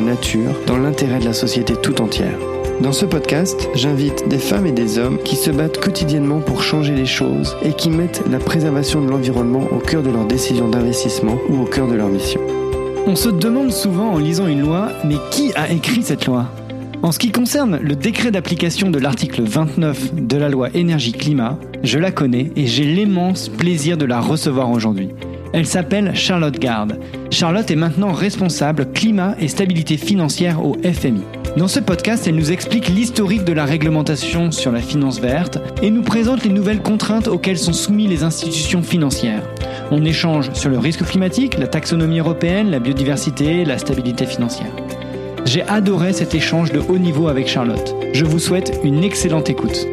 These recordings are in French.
nature dans l'intérêt de la société tout entière. Dans ce podcast, j'invite des femmes et des hommes qui se battent quotidiennement pour changer les choses et qui mettent la préservation de l'environnement au cœur de leurs décisions d'investissement ou au cœur de leur mission. On se demande souvent en lisant une loi, mais qui a écrit cette loi? En ce qui concerne le décret d'application de l'article 29 de la loi énergie-climat, je la connais et j'ai l'immense plaisir de la recevoir aujourd'hui. Elle s'appelle Charlotte Garde. Charlotte est maintenant responsable climat et stabilité financière au FMI. Dans ce podcast, elle nous explique l'historique de la réglementation sur la finance verte et nous présente les nouvelles contraintes auxquelles sont soumises les institutions financières. On échange sur le risque climatique, la taxonomie européenne, la biodiversité, la stabilité financière. J'ai adoré cet échange de haut niveau avec Charlotte. Je vous souhaite une excellente écoute.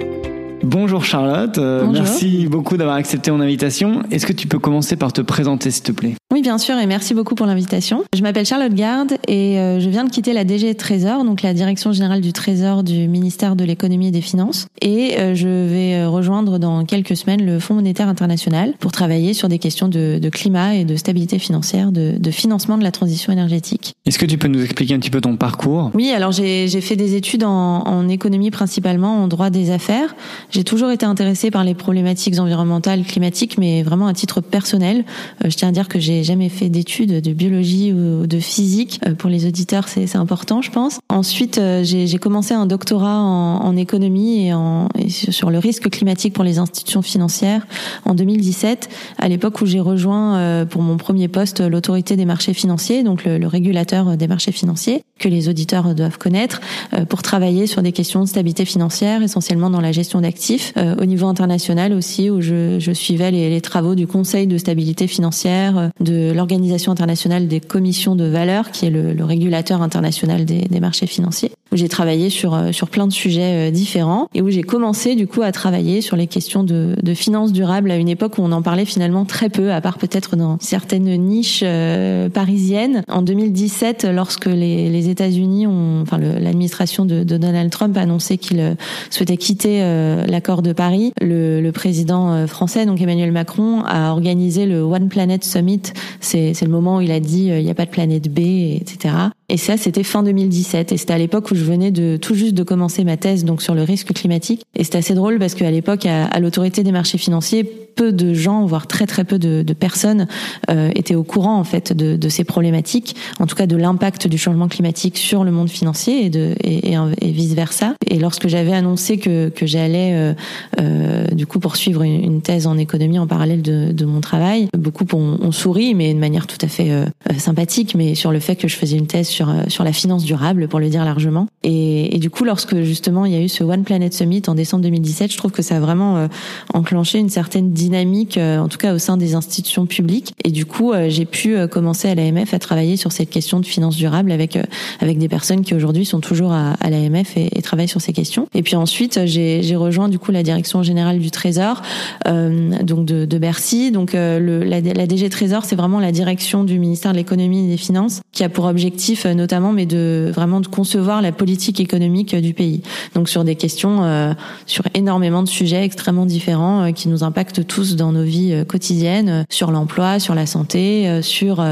Bonjour Charlotte, euh, Bonjour. merci beaucoup d'avoir accepté mon invitation. Est-ce que tu peux commencer par te présenter s'il te plaît? Oui, bien sûr, et merci beaucoup pour l'invitation. Je m'appelle Charlotte Garde et euh, je viens de quitter la DG Trésor, donc la Direction générale du Trésor du ministère de l'économie et des finances. Et euh, je vais euh, rejoindre dans quelques semaines le Fonds monétaire international pour travailler sur des questions de, de climat et de stabilité financière, de, de financement de la transition énergétique. Est-ce que tu peux nous expliquer un petit peu ton parcours? Oui, alors j'ai fait des études en, en économie principalement, en droit des affaires. J'ai toujours été intéressée par les problématiques environnementales, climatiques, mais vraiment à titre personnel. Je tiens à dire que j'ai jamais fait d'études de biologie ou de physique. Euh, pour les auditeurs, c'est important, je pense. Ensuite, euh, j'ai commencé un doctorat en, économie et, sur le risque climatique pour les institutions financières en 2017, à l'époque où j'ai rejoint euh, pour mon premier poste l'autorité des marchés financiers, donc le, régulateur des marchés financiers, que les auditeurs doivent connaître, pour travailler sur des questions de stabilité financière, essentiellement dans la gestion d'actifs, au niveau international aussi, où je, suivais les, les travaux du Conseil de stabilité financière, euh, de l'Organisation internationale des commissions de valeur, qui est le, régulateur international des marchés financiers, où j'ai travaillé sur, euh, sur plein de sujets euh, différents, et où j'ai commencé du coup à travailler sur les questions de, de finances durables à une époque où on en parlait finalement très peu, à part peut-être dans certaines niches euh, parisiennes. En 2017, lorsque les, les États-Unis ont, enfin l'administration de, de Donald Trump a annoncé qu'il euh, souhaitait quitter euh, l'accord de Paris, le, le président euh, français, donc Emmanuel Macron, a organisé le One Planet Summit. C'est c'est le moment où il a dit euh, il n'y a pas de planète B, etc. Et ça, c'était fin 2017. Et c'était à l'époque où je venais de tout juste de commencer ma thèse donc sur le risque climatique. Et c'était assez drôle parce qu'à l'époque, à, à l'autorité des marchés financiers, peu de gens, voire très très peu de, de personnes, euh, étaient au courant en fait de, de ces problématiques, en tout cas de l'impact du changement climatique sur le monde financier et, de, et, et, vice versa. Et lorsque j'avais annoncé que, que j'allais euh, euh, du coup poursuivre une, une thèse en économie en parallèle de, de mon travail, beaucoup ont, ont souri, mais de manière tout à fait euh, sympathique, mais sur le fait que je faisais une thèse sur euh, sur la finance durable, pour le dire largement. Et, et du coup, lorsque justement il y a eu ce One Planet Summit en décembre 2017, je trouve que ça a vraiment euh, enclenché une certaine dynamique, euh, en tout cas au sein des institutions publiques. Et du coup, euh, j'ai pu euh, commencer à l'AMF à travailler sur cette question de finance durable avec euh, avec des personnes qui aujourd'hui sont toujours à, à l'AMF et, et travaillent sur ces questions. Et puis ensuite, j'ai rejoint du coup la direction générale du Trésor, donc de, de Bercy. Donc le, la, la DG Trésor, c'est vraiment la direction du ministère de l'économie et des finances qui a pour objectif euh, notamment, mais de vraiment de concevoir la politique économique euh, du pays. Donc sur des questions, euh, sur énormément de sujets extrêmement différents euh, qui nous impactent tous dans nos vies euh, quotidiennes, sur l'emploi, sur la santé, sur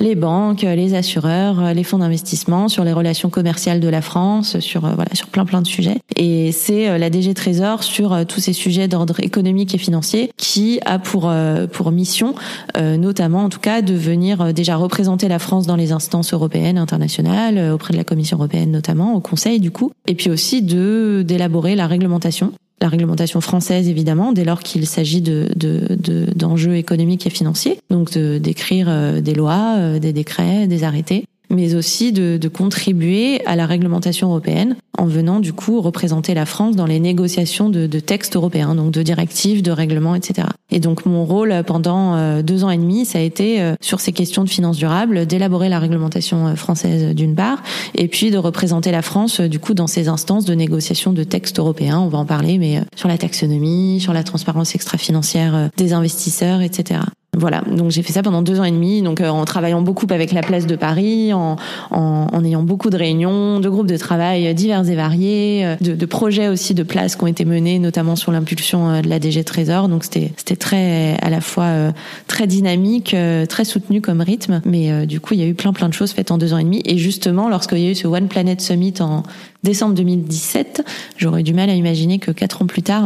les banques, les assureurs, les fonds d'investissement, sur les relations commerciales de la France, sur voilà, sur plein plein de sujets. Et c'est la DG Trésor sur tous ces sujets d'ordre économique et financier qui a pour pour mission, notamment en tout cas, de venir déjà représenter la France dans les instances européennes, euh, auprès de la Commission européenne notamment, au Conseil du coup, et puis aussi de d'élaborer la réglementation. La réglementation française évidemment dès lors qu'il s'agit de de- d'enjeux économiques et financiers. Donc d'écrire euh, des lois euh, des décrets des arrêtés mais aussi de, de, contribuer à la réglementation européenne en venant du coup représenter la France dans les négociations de, de textes européens, donc de directives, de règlements, etc. Et donc mon rôle pendant euh, deux ans et demi, ça a été euh, sur ces questions de finances durables, d'élaborer la réglementation euh, française d'une part, et puis de représenter la France du coup dans ces instances de négociation de textes européens. On va en parler, mais sur la taxonomie, sur la transparence extra-financière des investisseurs, etc. Voilà, donc j'ai fait ça pendant deux ans et demi, donc euh, en travaillant beaucoup avec la place de Paris, en, en, en, ayant beaucoup de réunions, de groupes de travail divers et variés, euh, de, de projets aussi de places qui ont été menés, notamment sur l'impulsion euh, de la DG Trésor. Donc c'était très à la fois très dynamique, très soutenu comme rythme, mais du coup il y a eu plein plein de choses faites en deux ans et demi. Et justement, lorsqu'il y a eu ce One Planet Summit en décembre 2017, j'aurais du mal à imaginer que quatre ans plus tard,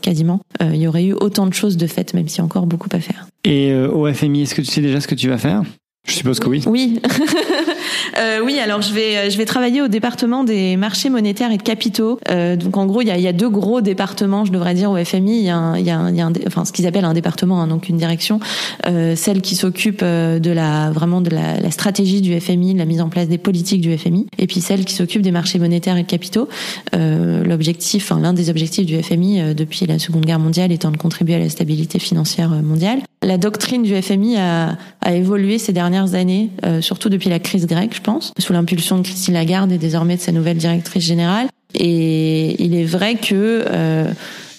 quasiment, il y aurait eu autant de choses de faites, même a encore beaucoup à faire. Et euh, au FMI, est-ce que tu sais déjà ce que tu vas faire? Je suppose que oui. Oui. Euh, oui, alors je vais je vais travailler au département des marchés monétaires et de capitaux. Euh, donc en gros, il y a, deux gros départements, je devrais dire au FMI. Il y a, enfin ce qu'ils appellent un département, hein, donc une direction, euh, celle qui s'occupe de la vraiment de la, stratégie du FMI, de la mise en place des politiques du FMI, et puis celle qui s'occupe des marchés monétaires et de capitaux. L'objectif, enfin, l'un des objectifs du FMI depuis la Seconde Guerre mondiale étant de contribuer à la stabilité financière mondiale. La doctrine du FMI a, a évolué ces dernières années, surtout depuis la crise je pense, sous l'impulsion de Christine Lagarde et désormais de sa nouvelle directrice générale. Et il est vrai que euh,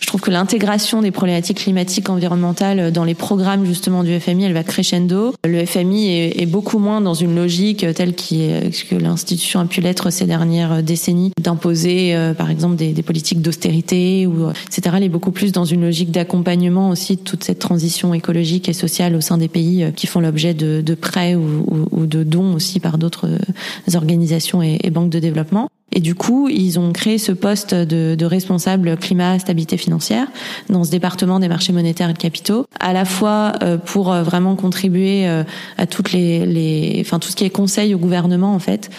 je trouve que l'intégration des problématiques climatiques environnementales dans les programmes justement du FMI, elle va crescendo. Le FMI est, beaucoup moins dans une logique telle qui que l'institution a pu l'être ces dernières décennies, d'imposer euh, par exemple des, politiques d'austérité ou etc. Elle est beaucoup plus dans une logique d'accompagnement aussi de toute cette transition écologique et sociale au sein des pays euh, qui font l'objet de, prêts ou, de dons aussi par d'autres organisations et banques de développement. Et du coup, ils ont créé ce poste de, responsable climat, stabilité financière dans ce département des marchés monétaires et de capitaux, à la fois euh, pour euh, vraiment contribuer euh, à toutes les, enfin tout ce qui est conseil au gouvernement en fait,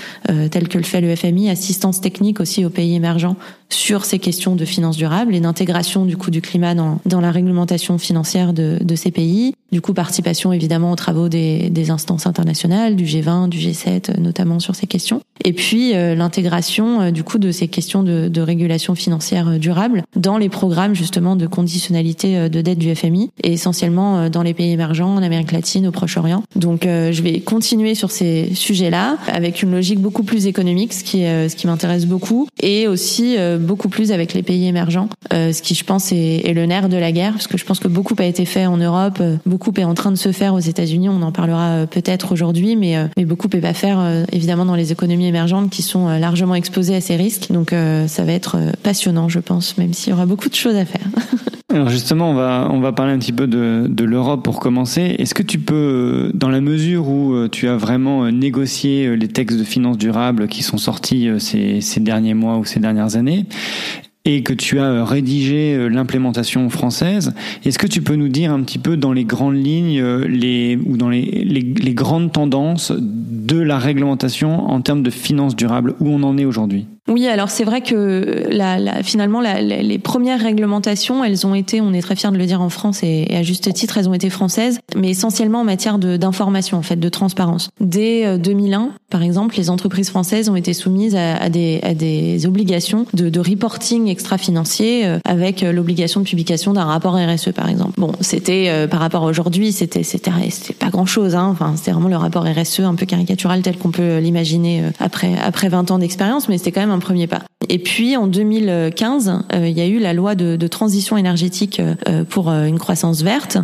tel que le fait le FMI, assistance technique aussi aux pays émergents sur ces questions de finances durables et d'intégration du coup du climat dans, dans la réglementation financière de, de ces pays. Du coup, participation évidemment aux travaux des, des instances internationales, du G20, du G7, notamment sur ces questions. Et puis euh, l'intégration euh, du coup de ces questions de, de, régulation financière euh, durable dans les programmes justement de conditionnalité de dette du FMI et essentiellement dans les pays émergents, en Amérique latine, au Proche-Orient. Donc je vais continuer sur ces sujets-là avec une logique beaucoup plus économique, ce qui, ce qui m'intéresse beaucoup, et aussi beaucoup plus avec les pays émergents, ce qui je pense est, est, le nerf de la guerre, parce que je pense que beaucoup a été fait en Europe, beaucoup est en train de se faire aux États-Unis. On en parlera peut-être aujourd'hui, mais, mais beaucoup est pas faire évidemment dans les économies émergentes qui sont largement exposées à ces risques. Donc ça va être passionnant, je pense, même s'il y aura beaucoup de choses à faire. Alors justement, on va on va parler un petit peu de, de l'Europe pour commencer. Est-ce que tu peux, dans la mesure où tu as vraiment négocié les textes de finances durables qui sont sortis ces, ces derniers mois ou ces dernières années, et que tu as rédigé l'implémentation française. Est-ce que tu peux nous dire un petit peu dans les grandes lignes les, ou dans les, les, les grandes tendances de la réglementation en termes de finances durables, où on en est aujourd'hui? Oui, alors c'est vrai que la, la, finalement la, les premières réglementations, elles ont été, on est très fiers de le dire en France et, et à juste titre, elles ont été françaises, mais essentiellement en matière d'information, en fait, de transparence. Dès 2001, par exemple, les entreprises françaises ont été soumises à, à, des, à des, obligations de, de reporting extra-financier euh, avec l'obligation de publication d'un rapport RSE, par exemple. Bon, c'était euh, par rapport à aujourd'hui, c'était c'était pas grand-chose. Hein. Enfin, c'était vraiment le rapport RSE un peu caricatural tel qu'on peut l'imaginer euh, après après 20 ans d'expérience, mais c'était quand même premier pas. Et puis en 2015, euh, il y a eu la loi de, transition énergétique euh, pour euh, une croissance verte,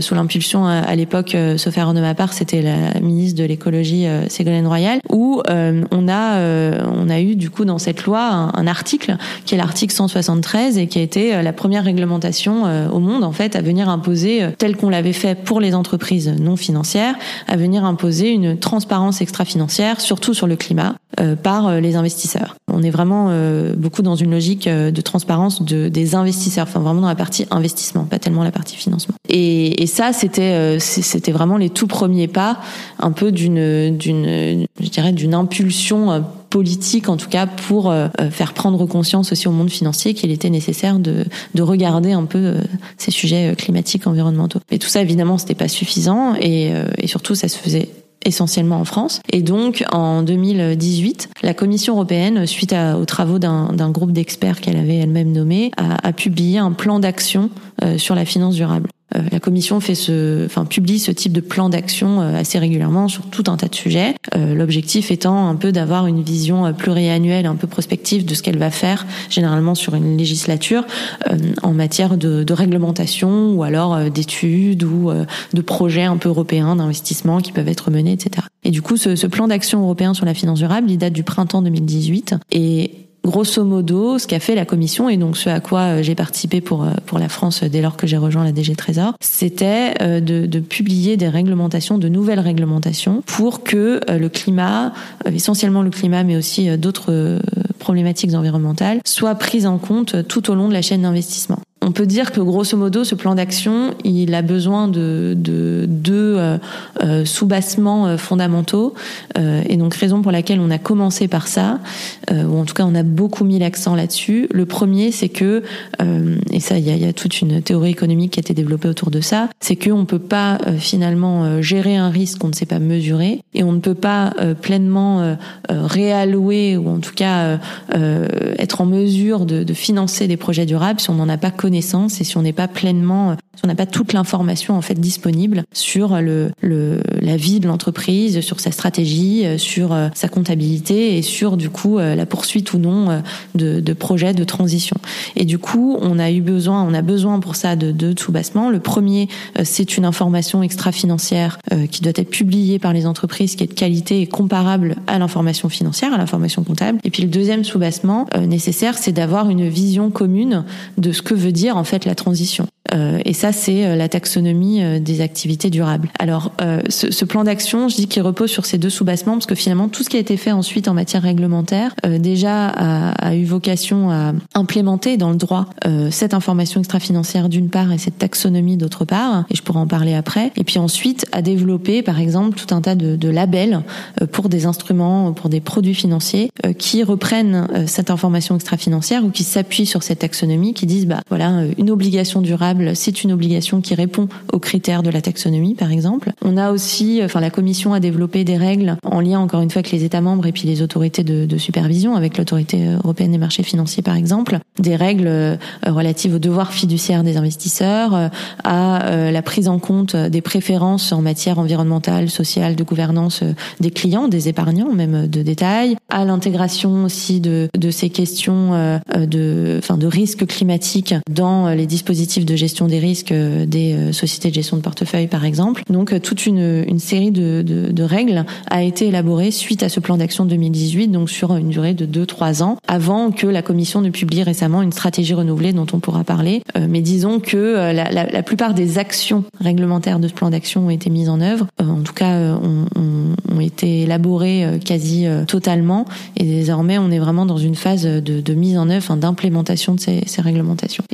sous l'impulsion à, l'époque, sauf erreur de ma part, c'était la ministre de l'écologie Ségolène Royal, où on a on a eu du coup dans cette loi un, un article qui est l'article 173 et qui a été la première réglementation au monde en fait à venir imposer, tel qu'on l'avait fait pour les entreprises non financières, à venir imposer une transparence extra-financière, surtout sur le climat, par les investisseurs. On est vraiment euh, beaucoup dans une logique euh, de transparence de, des investisseurs, enfin vraiment dans la partie investissement, pas tellement la partie financement. Et, ça, c'était euh, c'était vraiment les tout premiers pas, un peu d'une je dirais d'une impulsion politique en tout cas pour faire prendre conscience aussi au monde financier qu'il était nécessaire de, de regarder un peu ces sujets climatiques environnementaux. Et tout ça évidemment c'était pas suffisant et surtout ça se faisait essentiellement en France. Et donc, en 2018, la Commission européenne, suite aux travaux d'un groupe d'experts qu'elle avait elle-même nommé, a, a, publié un plan d'action sur la finance durable. Euh, la Commission fait ce, enfin, publie ce type de plan d'action euh, assez régulièrement sur tout un tas de sujets. Euh, l'objectif étant un peu d'avoir une vision pluriannuelle, un peu prospective de ce qu'elle va faire, généralement sur une législature, en matière de, de réglementation ou alors d'études ou de projets un peu européens d'investissement qui peuvent être menés, etc. Et du coup, ce, ce plan d'action européen sur la finance durable, il date du printemps 2018 et grosso modo, ce qu'a fait la commission et donc ce à quoi euh, j'ai participé pour euh, pour la France dès lors que j'ai rejoint la DG Trésor, c'était euh, de, de, publier des réglementations, de nouvelles réglementations pour que le climat, essentiellement le climat, mais aussi d'autres problématiques environnementales, soient prises en compte tout au long de la chaîne d'investissement. On peut dire que grosso modo, ce plan d'action, il a besoin de deux de, euh, euh, sous-bassements euh, fondamentaux, et donc raison pour laquelle on a commencé par ça, ou en tout cas on a beaucoup mis l'accent là-dessus. Le premier, c'est que, et ça, il y a, y a, toute une théorie économique qui a été développée autour de ça, c'est qu'on ne peut pas finalement gérer un risque qu'on ne sait pas mesurer, et on ne peut pas pleinement réallouer, ou en tout cas être en mesure de, de financer des projets durables si on n'en a pas connaissance et si on n'est pas pleinement on n'a pas toute l'information en fait disponible sur le, le la vie de l'entreprise, sur sa stratégie, euh, sur euh, sa comptabilité et sur du coup euh, la poursuite ou non de, de projets de transition. Et du coup, on a eu besoin, on a besoin pour ça de deux sous-bassements. Le premier, c'est une information extra-financière qui doit être publiée par les entreprises, qui est de qualité et comparable à l'information financière, à l'information comptable. Et puis le deuxième sous-bassement nécessaire, c'est d'avoir une vision commune de ce que veut dire en fait la transition. Euh, et ça, c'est euh, la taxonomie euh, des activités durables. Alors, ce, ce, plan d'action, je dis qu'il repose sur ces deux sous-bassements parce que finalement, tout ce qui a été fait ensuite en matière réglementaire, déjà a, a, eu vocation à implémenter dans le droit cette information extra-financière d'une part et cette taxonomie d'autre part. Et je pourrais en parler après. Et puis ensuite, à développer, par exemple, tout un tas de, de labels pour des instruments, pour des produits financiers qui reprennent cette information extra-financière ou qui s'appuient sur cette taxonomie, qui disent, bah voilà, une obligation durable c'est une obligation qui répond aux critères de la taxonomie, par exemple. On a aussi, enfin, la Commission a développé des règles en lien, encore une fois, avec les États membres et puis les autorités de, de supervision, avec l'autorité européenne des marchés financiers, par exemple, des règles euh, relatives aux devoirs fiduciaires des investisseurs, euh, à euh, la prise en compte des préférences en matière environnementale, sociale, de gouvernance des clients, des épargnants, même de détail, à l'intégration aussi de, de ces questions de, enfin, de risques climatiques dans les dispositifs de gestion des risques euh, des euh, sociétés de gestion de portefeuille, par exemple. Donc, euh, toute une, une série de, de, de, règles a été élaborée suite à ce plan d'action 2018, donc sur une durée de 2-3 ans, avant que la Commission ne publie récemment une stratégie renouvelée dont on pourra parler. mais disons que la, la, la, plupart des actions réglementaires de ce plan d'action ont été mises en œuvre, en tout cas ont, ont, ont été élaborées quasi totalement, et désormais on est vraiment dans une phase de, de mise en œuvre, d'implémentation de ces, ces, réglementations.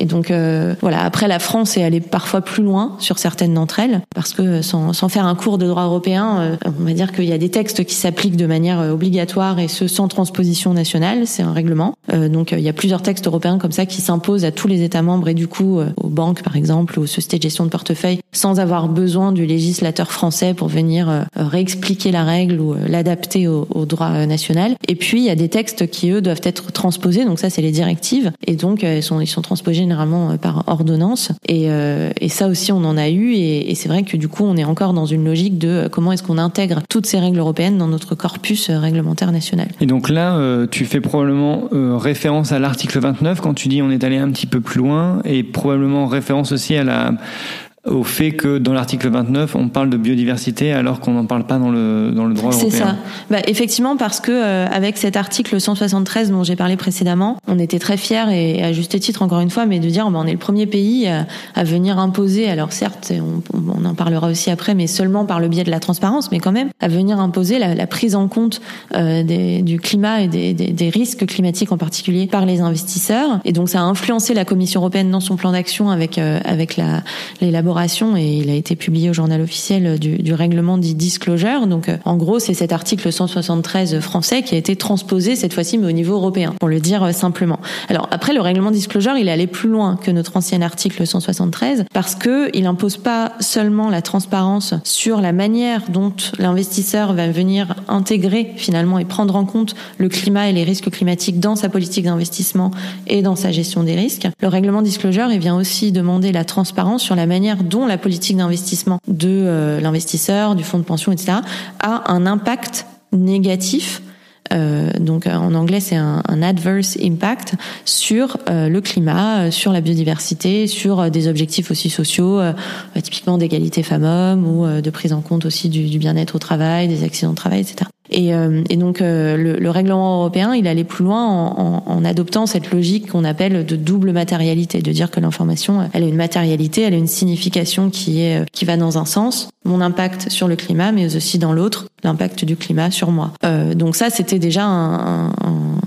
Voilà, après la France est allée parfois plus loin sur certaines d'entre elles, parce que sans, sans, faire un cours de droit européen, euh, on va dire qu'il y a des textes qui s'appliquent de manière euh, obligatoire et ce sans transposition nationale, c'est un règlement. Euh, donc il y a plusieurs textes européens comme ça qui s'imposent à tous les États membres et du coup aux banques par exemple, aux sociétés de gestion de portefeuille, sans avoir besoin du législateur français pour venir réexpliquer la règle ou l'adapter au, au, droit national. Et puis il y a des textes qui eux doivent être transposés, donc ça c'est les directives, et donc ils sont, ils sont transposés généralement par ordonnance. Et, euh, et, ça aussi, on en a eu. Et, et c'est vrai que du coup, on est encore dans une logique de euh, comment est-ce qu'on intègre toutes ces règles européennes dans notre corpus euh, réglementaire national. Et donc là, euh, tu fais probablement euh, référence à l'article 29 quand tu dis on est allé un petit peu plus loin, et probablement référence aussi à la au fait que dans l'article 29, on parle de biodiversité alors qu'on n'en parle pas dans le, dans le droit européen. C'est ça. Bah, effectivement, parce que euh, avec cet article 173 dont j'ai parlé précédemment, on était très fiers et à juste titre encore une fois, mais de dire bah, on est le premier pays à, à venir imposer, alors certes, on, on, en parlera aussi après, mais seulement par le biais de la transparence, mais quand même à venir imposer la, la prise en compte euh, des, du climat et des, des, des, risques climatiques en particulier par les investisseurs. Et donc ça a influencé la Commission européenne dans son plan d'action avec euh, avec l'élaboration et il a été publié au journal officiel du, règlement dit disclosure. Donc en gros, c'est cet article 173 français qui a été transposé cette fois-ci mais au niveau européen, pour le dire simplement. Alors après, le règlement disclosure, il est allé plus loin que notre ancien article 173 parce que il impose pas seulement la transparence sur la manière dont l'investisseur va venir intégrer finalement et prendre en compte le climat et les risques climatiques dans sa politique d'investissement et dans sa gestion des risques. Le règlement disclosure, il vient aussi demander la transparence sur la manière dont la politique d'investissement de euh, l'investisseur, du fonds de pension, etc., a un impact négatif euh, donc en anglais c'est un, adverse impact sur euh, le climat, sur la biodiversité, sur des objectifs aussi sociaux, typiquement d'égalité femmes-hommes ou de prise en compte aussi du bien-être au travail, des accidents de travail, etc. Et, euh, et donc euh, le, le, règlement européen, il allait plus loin en, en, en adoptant cette logique qu'on appelle de double matérialité, de dire que l'information, elle a une matérialité, elle a une signification qui est qui va dans un sens, mon impact sur le climat, mais aussi dans l'autre, l'impact du climat sur moi. Euh, donc ça, c'était déjà un, un,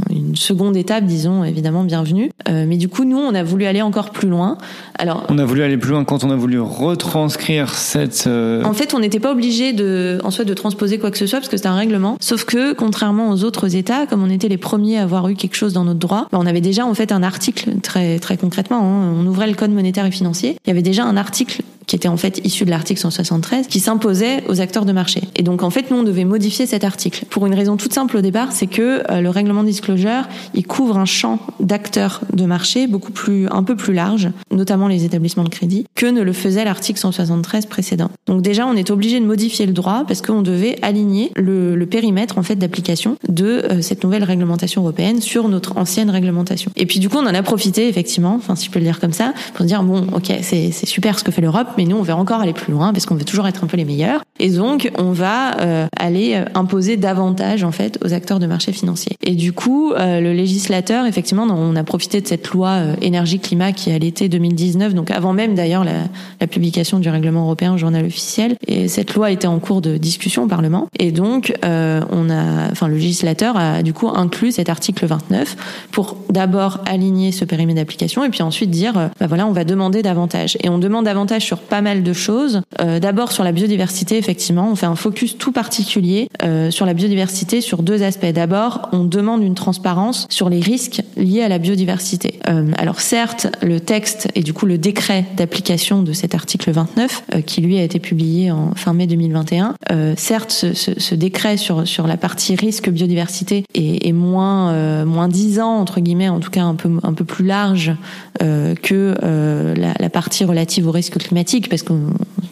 une seconde étape, disons, évidemment bienvenue. Euh, mais du coup, nous, on a voulu aller encore plus loin. Alors, on a voulu aller plus loin quand on a voulu retranscrire cette. Euh... En fait, on n'était pas obligé de, en soi, de transposer quoi que ce soit parce que c'était un règlement Sauf que, contrairement aux autres États, comme on était les premiers à avoir eu quelque chose dans notre droit, bah, on avait déjà en fait un article très très concrètement. Hein, on ouvrait le code monétaire et financier. Il y avait déjà un article qui était en fait issu de l'article 173, qui s'imposait aux acteurs de marché. Et donc en fait, nous on devait modifier cet article pour une raison toute simple au départ, c'est que euh, le règlement disclosure, il couvre un champ d'acteurs de marché beaucoup plus un peu plus large, notamment les établissements de crédit, que ne le faisait l'article 173 précédent. Donc déjà, on est obligé de modifier le droit parce qu'on devait aligner le, le, périmètre en fait d'application de euh, cette nouvelle réglementation européenne sur notre ancienne réglementation. Et puis du coup, on en a profité effectivement, enfin si je peux le dire comme ça, pour dire bon, ok, c'est super ce que fait l'Europe mais nous, on veut encore aller plus loin parce qu'on veut toujours être un peu les meilleurs. Et donc, on va euh, aller euh, imposer davantage en fait aux acteurs de marché financier. Et du coup, euh, le législateur, effectivement, on a profité de cette loi euh, énergie-climat qui est à l'été 2019, donc avant même d'ailleurs la, la, publication du règlement européen au journal officiel. Et cette loi était en cours de discussion au Parlement. Et donc, euh, on a, enfin, le législateur a du coup inclus cet article 29 pour d'abord aligner ce périmètre d'application et puis ensuite dire, bah voilà, on va demander davantage. Et on demande davantage sur pas mal de choses. Euh, D'abord sur la biodiversité, effectivement, on fait un focus tout particulier euh, sur la biodiversité sur deux aspects. D'abord, on demande une transparence sur les risques liés à la biodiversité. Euh, alors certes, le texte et du coup le décret d'application de cet article 29, euh, qui lui a été publié en fin mai 2021, euh, certes, ce, ce, ce, décret sur sur la partie risque biodiversité est, est moins moins disant entre guillemets, en tout cas un peu un peu plus large que la, la partie relative au risque climatique parce que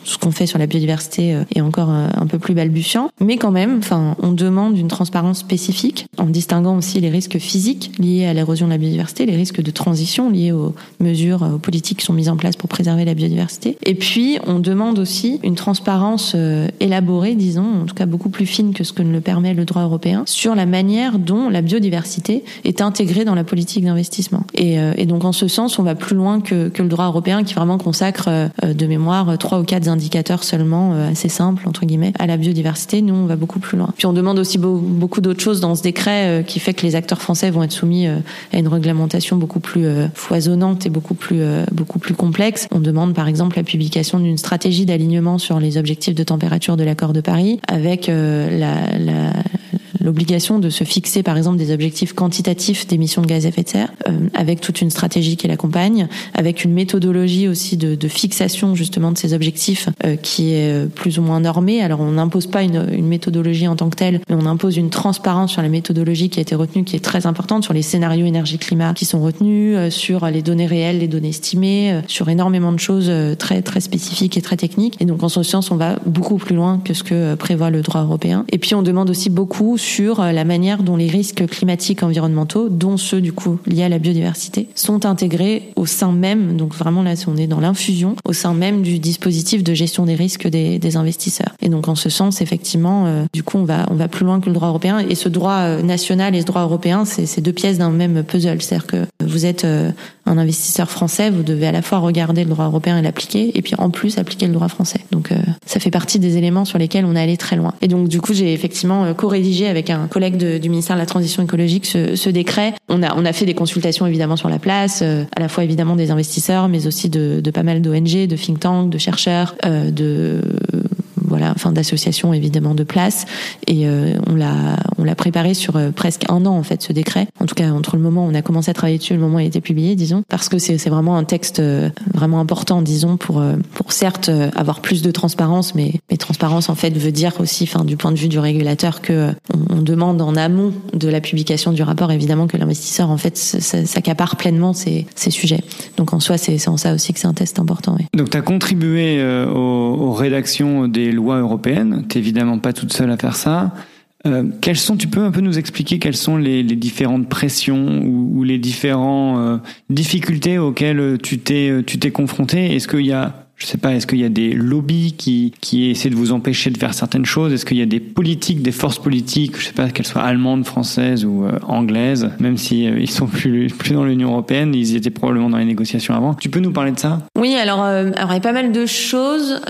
ce qu'on fait sur la biodiversité est encore un peu plus balbutiant. Mais quand même, enfin, on demande une transparence spécifique en distinguant aussi les risques physiques liés à l'érosion de la biodiversité, les risques de transition liés aux mesures, aux politiques qui sont mises en place pour préserver la biodiversité. Et puis, on demande aussi une transparence euh, élaborée, disons, en tout cas beaucoup plus fine que ce que ne le permet le droit européen, sur la manière dont la biodiversité est intégrée dans la politique d'investissement. Et, euh, donc, en ce sens, on va plus loin que, que le droit européen qui vraiment consacre euh, de mémoire trois ou quatre indicateurs seulement assez simples entre guillemets à la biodiversité. Nous, on va beaucoup plus loin. Puis on demande aussi beaucoup d'autres choses dans ce décret qui fait que les acteurs français vont être soumis à une réglementation beaucoup plus foisonnante et beaucoup plus beaucoup plus complexe. On demande par exemple la publication d'une stratégie d'alignement sur les objectifs de température de l'accord de Paris avec la, la l'obligation de se fixer par exemple des objectifs quantitatifs d'émissions de gaz à effet de serre, euh, avec toute une stratégie qui l'accompagne, avec une méthodologie aussi de, de, fixation justement de ces objectifs euh, qui est plus ou moins normée. Alors on n'impose pas une, une, méthodologie en tant que telle, mais on impose une transparence sur la méthodologie qui a été retenue, qui est très importante, sur les scénarios énergie-climat qui sont retenus, euh, sur les données réelles, les données estimées, euh, sur énormément de choses euh, très très spécifiques et très techniques. Et donc en ce sens, on va beaucoup plus loin que ce que prévoit le droit européen. Et puis on demande aussi beaucoup sur la manière dont les risques climatiques environnementaux, dont ceux du coup liés à la biodiversité, sont intégrés au sein même, donc vraiment là on est dans l'infusion, au sein même du dispositif de gestion des risques des, investisseurs. Et donc en ce sens, effectivement, euh, du coup on va on va plus loin que le droit européen. Et ce droit national et ce droit européen, c'est deux pièces d'un même puzzle. C'est-à-dire que vous êtes un investisseur français, vous devez à la fois regarder le droit européen et l'appliquer, et puis en plus appliquer le droit français. Donc ça fait partie des éléments sur lesquels on est allé très loin. Et donc du coup, j'ai effectivement co-rédigé avec un collègue du ministère de la Transition écologique ce, décret. On a on a fait des consultations évidemment sur la place, à la fois évidemment des investisseurs, mais aussi de, de pas mal d'ONG, de think tanks, de chercheurs, de voilà, enfin d'associations évidemment de place. Et euh, on l'a on l'a préparé sur euh, presque un an en fait ce décret. En tout cas entre le moment où on a commencé à travailler dessus et le moment où il a été publié, disons, parce que c'est vraiment un texte euh, vraiment important, disons, pour pour certes avoir plus de transparence, mais mais transparence en fait veut dire aussi, enfin du point de vue du régulateur, que on, demande en amont de la publication du rapport évidemment que l'investisseur en fait s'accapare pleinement ces ces sujets. Donc en soi c'est en ça aussi que c'est un test important. Donc tu as contribué aux, rédactions des européenne. T'es évidemment pas toute seule à faire ça. Euh, quelles sont, tu peux un peu nous expliquer quelles sont les, différentes pressions ou, ou les différentes euh, difficultés auxquelles tu t'es tu t'es confronté? Est-ce qu'il y a je sais pas, est-ce qu'il y a des lobbies qui, qui essaient de vous empêcher de faire certaines choses? Est-ce qu'il y a des politiques, des forces politiques, je sais pas, qu'elles soient allemandes, françaises ou euh, anglaises, même si euh, ils sont plus, plus dans l'Union européenne, ils étaient probablement dans les négociations avant. Tu peux nous parler de ça? Oui, alors, euh, il y a pas mal de choses.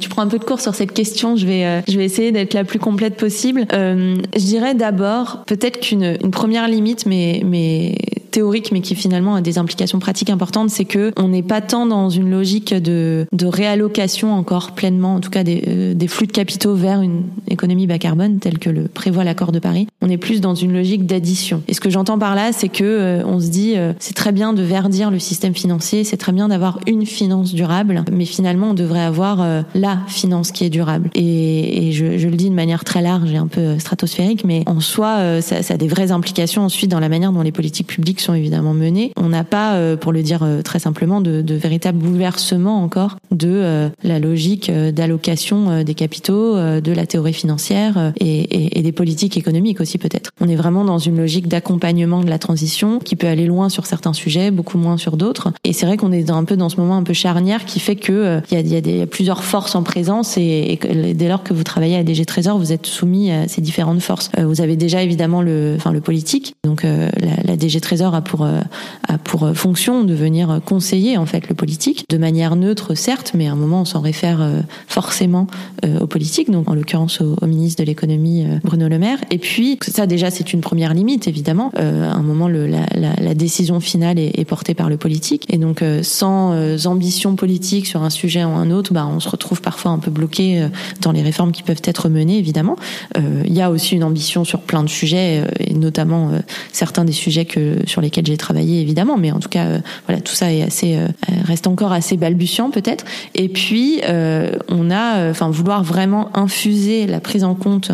tu prends un peu de cours sur cette question. Je vais, je vais essayer d'être la plus complète possible. je dirais d'abord peut-être qu'une une première limite, mais mais théorique, mais qui finalement a des implications pratiques importantes, c'est que on n'est pas tant dans une logique de, de réallocation encore pleinement, en tout cas des, euh, des flux de capitaux vers une économie bas carbone, telle que le prévoit l'accord de Paris. On est plus dans une logique d'addition. Et ce que j'entends par là, c'est que euh, on se dit, euh, c'est très bien de verdir le système financier, c'est très bien d'avoir une finance durable, mais finalement, on devrait avoir la finance qui est durable. Et, et je, je, le dis de manière très large et un peu stratosphérique, mais en soi, ça, ça a des vraies implications ensuite dans la manière dont les politiques publiques évidemment menées. On n'a pas, euh, pour le dire euh, très simplement, de, de véritable bouleversement encore de euh, la logique d'allocation des capitaux, de la théorie financière et, des politiques économiques aussi peut-être. On est vraiment dans une logique d'accompagnement de la transition qui peut aller loin sur certains sujets, beaucoup moins sur d'autres. Et c'est vrai qu'on est un peu dans ce moment un peu charnière qui fait que il y, a, plusieurs forces en présence et, dès lors que vous travaillez à DG Trésor, vous êtes soumis à ces différentes forces. vous avez déjà évidemment le, enfin le politique, donc la DG Trésor a pour euh, a pour fonction de venir conseiller en fait le politique de manière neutre certes, mais à un moment on s'en réfère euh, forcément euh, au politique, donc en l'occurrence au, ministre de l'économie Bruno Le Maire. Et puis ça déjà c'est une première limite évidemment. à un moment la, décision finale est, est, portée par le politique et donc sans ambition politique sur un sujet ou un autre, bah, on se retrouve parfois un peu bloqué dans les réformes qui peuvent être menées évidemment. Il y a aussi une ambition sur plein de sujets et notamment certains des sujets que sur lesquels j'ai travaillé évidemment, mais en tout cas, euh, voilà, tout ça est assez euh, reste encore assez balbutiant peut-être. Et puis, euh, on a, enfin, vouloir vraiment infuser la prise en compte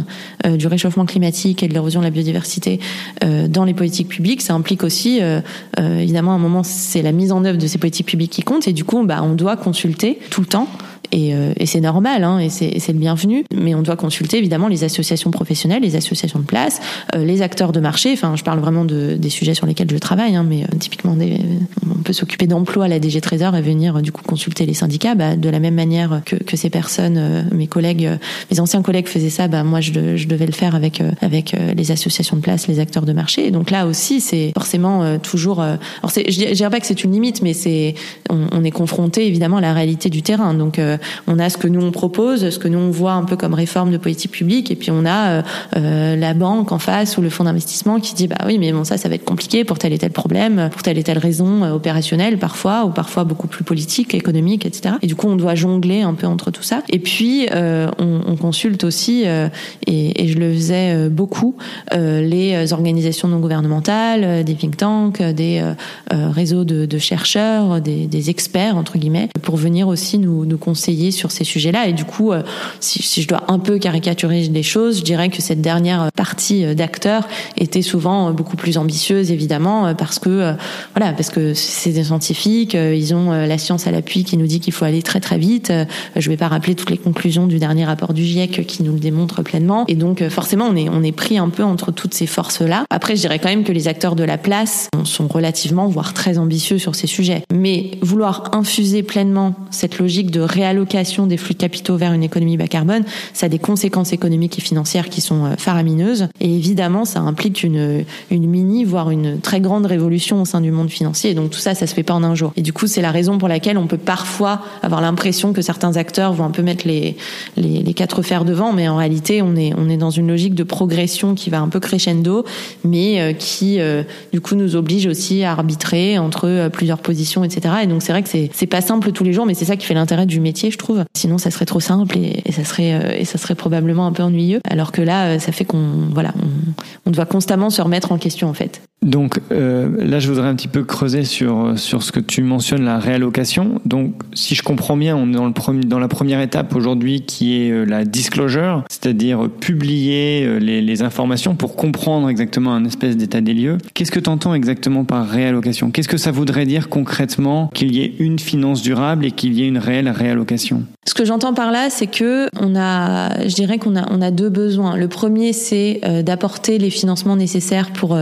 du réchauffement climatique et de l'érosion de la biodiversité dans les politiques publiques, ça implique aussi, évidemment, à un moment, c'est la mise en œuvre de ces politiques publiques qui compte, et du coup, bah, on doit consulter tout le temps et, euh, et c'est normal, hein, et c'est le bienvenu. Mais on doit consulter évidemment les associations professionnelles, les associations de place, euh, les acteurs de marché. Enfin, je parle vraiment de, des sujets sur lesquels je travaille, hein, mais euh, typiquement, des, on peut s'occuper d'emploi à la DG Trésor et venir du coup consulter les syndicats. Bah, de la même manière que, que ces personnes, mes collègues, mes anciens collègues faisaient ça, bah, moi je, je devais le faire avec avec les associations de place, les acteurs de marché. Donc là aussi, c'est forcément toujours. alors, je dirais pas que c'est une limite, mais c'est on, on, est confronté évidemment à la réalité du terrain. Donc on a ce que nous on propose, ce que nous on voit un peu comme réforme de politique publique, et puis on a euh, euh, la banque en face ou le fonds d'investissement qui dit bah oui mais bon ça ça va être compliqué pour tel et tel problème, pour telle et telle raison euh, opérationnelle parfois ou parfois beaucoup plus politique, économique, etc. Et du coup on doit jongler un peu entre tout ça. Et puis on, on, consulte aussi et, et, je le faisais beaucoup les organisations non gouvernementales, des think tanks, des réseaux de, de chercheurs, des, des, experts entre guillemets, pour venir aussi nous, nous conseiller sur ces sujets-là. Et du coup, euh, si, je dois un peu caricaturer les choses, je dirais que cette dernière partie euh, d'acteurs était souvent euh, beaucoup plus ambitieuse, évidemment, parce que voilà, parce que c'est des scientifiques, ils ont la science à l'appui qui nous dit qu'il faut aller très très vite. Je vais pas rappeler toutes les conclusions du dernier rapport du GIEC qui nous le démontre pleinement. Et donc forcément, on est on est pris un peu entre toutes ces forces-là. Après, je dirais quand même que les acteurs de la place sont relativement, voire très ambitieux sur ces sujets. Mais vouloir infuser pleinement cette logique de réallocation des flux de capitaux vers une économie bas carbone, ça a des conséquences économiques et financières qui sont euh, faramineuses. Et évidemment, ça implique une, une mini, voire une très grande révolution au sein du monde financier. Et donc tout ça, ça se fait pas en un jour. Et du coup, c'est la raison pour laquelle on peut parfois avoir l'impression que certains acteurs vont un peu mettre les, les, quatre fers devant, mais en réalité, on est, on est dans une logique de progression qui va un peu crescendo, mais euh, qui, euh, du coup, nous oblige aussi à arbitrer entre plusieurs positions, etc. Et donc c'est vrai que c'est pas simple tous les jours, mais c'est ça qui fait l'intérêt du métier, je trouve. Sinon, ça serait trop simple et, ça serait, et ça serait probablement un peu ennuyeux. Alors que là, ça fait qu'on, voilà, on doit constamment se remettre en question, en fait. Donc euh, là, je voudrais un petit peu creuser sur sur ce que tu mentionnes, la réallocation. Donc, si je comprends bien, on est dans le premier, dans la première étape aujourd'hui, qui est euh, la disclosure, c'est-à-dire publier euh, les, les, informations pour comprendre exactement un espèce d'état des lieux. Qu'est-ce que tu entends exactement par réallocation? Qu'est-ce que ça voudrait dire concrètement qu'il y ait une finance durable et qu'il y ait une réelle réallocation? Ce que j'entends par là, c'est que on a, je dirais qu'on a on a deux besoins. Le premier, c'est d'apporter les financements nécessaires pour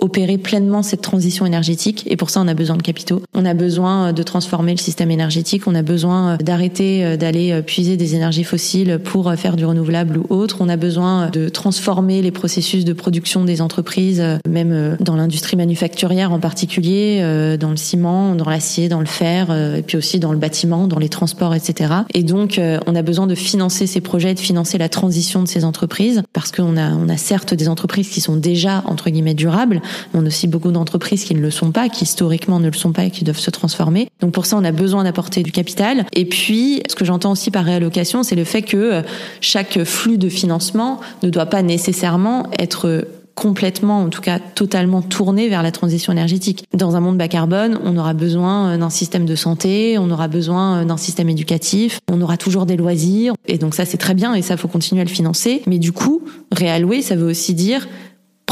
opérer pleinement cette transition énergétique. Et pour ça, on a besoin de capitaux. On a besoin euh, de transformer le système énergétique. On a besoin euh, d'arrêter euh, d'aller puiser des énergies fossiles pour faire du renouvelable ou autre. On a besoin de transformer les processus de production des entreprises, même dans l'industrie manufacturière en particulier, dans le ciment, dans l'acier, dans le fer, et puis aussi dans le bâtiment, dans les transports, etc. Et donc, on a besoin de financer ces projets, de financer la transition de ces entreprises, parce qu'on a, on a certes des entreprises qui sont déjà entre guillemets durables, on a aussi beaucoup d'entreprises qui ne le sont pas, qui historiquement ne le sont pas et qui doivent se transformer. Donc pour ça, on a besoin d'apporter du capital. Et puis, ce que j'entends aussi par réallocation, c'est le fait que euh, chaque flux de financement ne doit pas nécessairement être complètement, en tout cas totalement tourné vers la transition énergétique. Dans un monde bas carbone, on aura besoin euh, d'un système de santé, on aura besoin euh, d'un système éducatif, on aura toujours des loisirs, et donc ça c'est très bien et ça faut continuer à le financer. Mais du coup, réallouer, ça veut aussi dire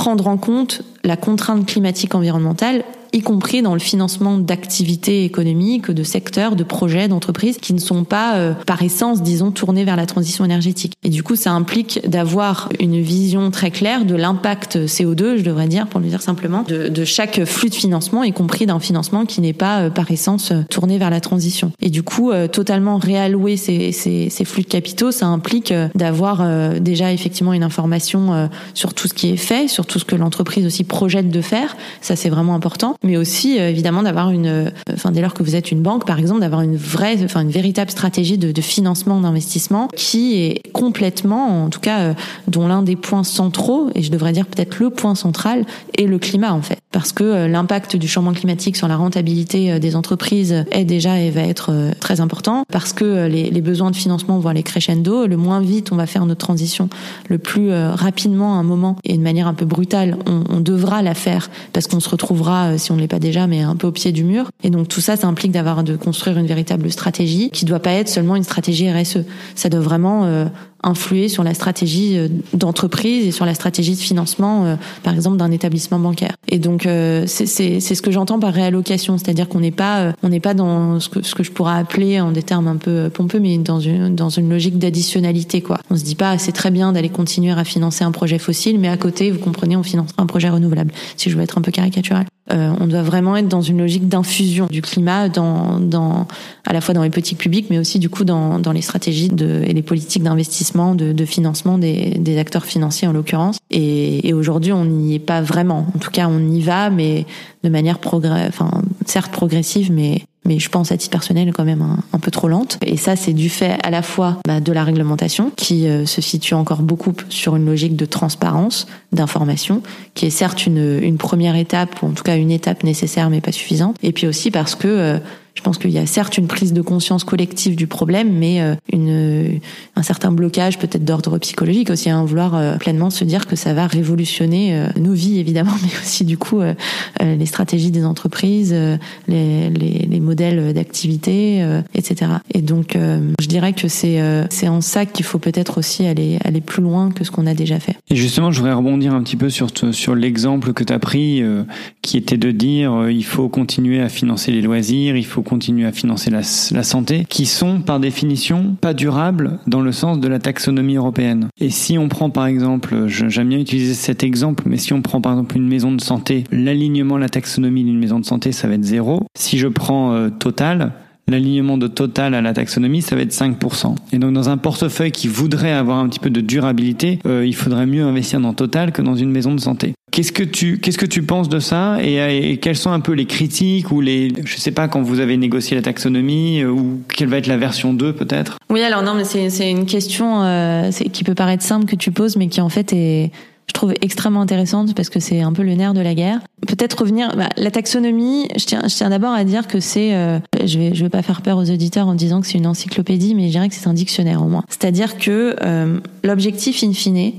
prendre en compte la contrainte climatique environnementale y compris dans le financement d'activités économiques, de secteurs, de projets, d'entreprises qui ne sont pas, euh, par essence, disons, tournés vers la transition énergétique. Et du coup, ça implique d'avoir une vision très claire de l'impact CO2, je devrais dire, pour le dire simplement, de, de chaque flux de financement, y compris d'un financement qui n'est pas, euh, par essence, euh, tourné vers la transition. Et du coup, totalement réallouer ces, ces, ces, flux de capitaux, ça implique d'avoir déjà effectivement une information sur tout ce qui est fait, sur tout ce que l'entreprise aussi projette de faire. Ça, c'est vraiment important mais aussi euh, évidemment d'avoir une, euh, enfin dès lors que vous êtes une banque par exemple, d'avoir une vraie, enfin une véritable stratégie de, de financement d'investissement qui est complètement, en tout cas, euh, dont l'un des points centraux et je devrais dire peut-être le point central est le climat en fait, parce que l'impact du changement climatique sur la rentabilité des entreprises est déjà et va être très important, parce que les, les besoins de financement vont aller crescendo, le moins vite on va faire notre transition, le plus rapidement à un moment et de manière un peu brutale, on, on devra la faire parce qu'on se retrouvera si on ne l'est pas déjà, mais un peu au pied du mur. Et donc tout ça, ça implique d'avoir de construire une véritable stratégie qui doit pas être seulement une stratégie RSE. Ça doit vraiment euh, influer sur la stratégie euh, d'entreprise et sur la stratégie de financement, euh, par exemple, d'un établissement bancaire. Et donc c'est ce que j'entends par réallocation, c'est-à-dire qu'on n'est pas on n'est pas dans ce que ce que je pourrais appeler en des termes un peu pompeux, mais dans une dans une logique d'additionnalité quoi. On se dit pas c'est très bien d'aller continuer à financer un projet fossile, mais à côté vous comprenez on finance un projet renouvelable. Si je veux être un peu caricatural. Euh, on doit vraiment être dans une logique d'infusion du climat, dans, dans, à la fois dans les politiques publiques, mais aussi du coup dans, dans les stratégies de, et les politiques d'investissement, de, de, financement des, des, acteurs financiers en l'occurrence. Et, et aujourd'hui, on n'y est pas vraiment. En tout cas, on y va, mais de manière progrès, enfin certes progressive, mais mais je pense à titre personnel quand même un, peu trop lente. Et ça, c'est du fait à la fois bah, de la réglementation, qui euh, se situe encore beaucoup sur une logique de transparence, d'information, qui est certes une, une première étape, ou en tout cas une étape nécessaire mais pas suffisante. Et puis aussi parce que euh, je pense qu'il y a certes une prise de conscience collective du problème, mais euh, une, un certain blocage peut-être d'ordre psychologique aussi, à hein, vouloir euh, pleinement se dire que ça va révolutionner euh, nos vies évidemment, mais aussi du coup les stratégies des entreprises, les, les, les modèles d'activité, etc. Et donc je dirais que c'est c'est en ça qu'il faut peut-être aussi aller aller plus loin que ce qu'on a déjà fait. Et justement, je voudrais rebondir un petit peu sur sur l'exemple que tu as pris, qui était de dire il faut continuer à financer les loisirs, il faut continuer à financer la, la, santé, qui sont par définition pas durables dans le sens de la taxonomie européenne. Et si on prend par exemple, j'aime bien utiliser cet exemple, mais si on prend par exemple une maison de santé, l'alignement, la taxonomie d'une maison de santé, ça va être zéro. Si je prends euh, Total, l'alignement de Total à la taxonomie, ça va être 5%. Et donc dans un portefeuille qui voudrait avoir un petit peu de durabilité, euh, il faudrait mieux investir dans Total que dans une maison de santé. Qu'est-ce que tu qu'est-ce que tu penses de ça et, quelles sont un peu les critiques ou les je sais pas quand vous avez négocié la taxonomie euh, ou quelle va être la version 2 peut-être? Oui alors non mais c'est c'est une question euh, qui peut paraître simple que tu poses mais qui en fait est je trouve extrêmement intéressante parce que c'est un peu le nerf de la guerre. Peut-être revenir, bah, la taxonomie, je tiens, je tiens d'abord à dire que c'est, euh, je vais, je vais pas faire peur aux auditeurs en disant que c'est une encyclopédie, mais je dirais que c'est un dictionnaire au moins. C'est-à-dire que euh, l'objectif in fine,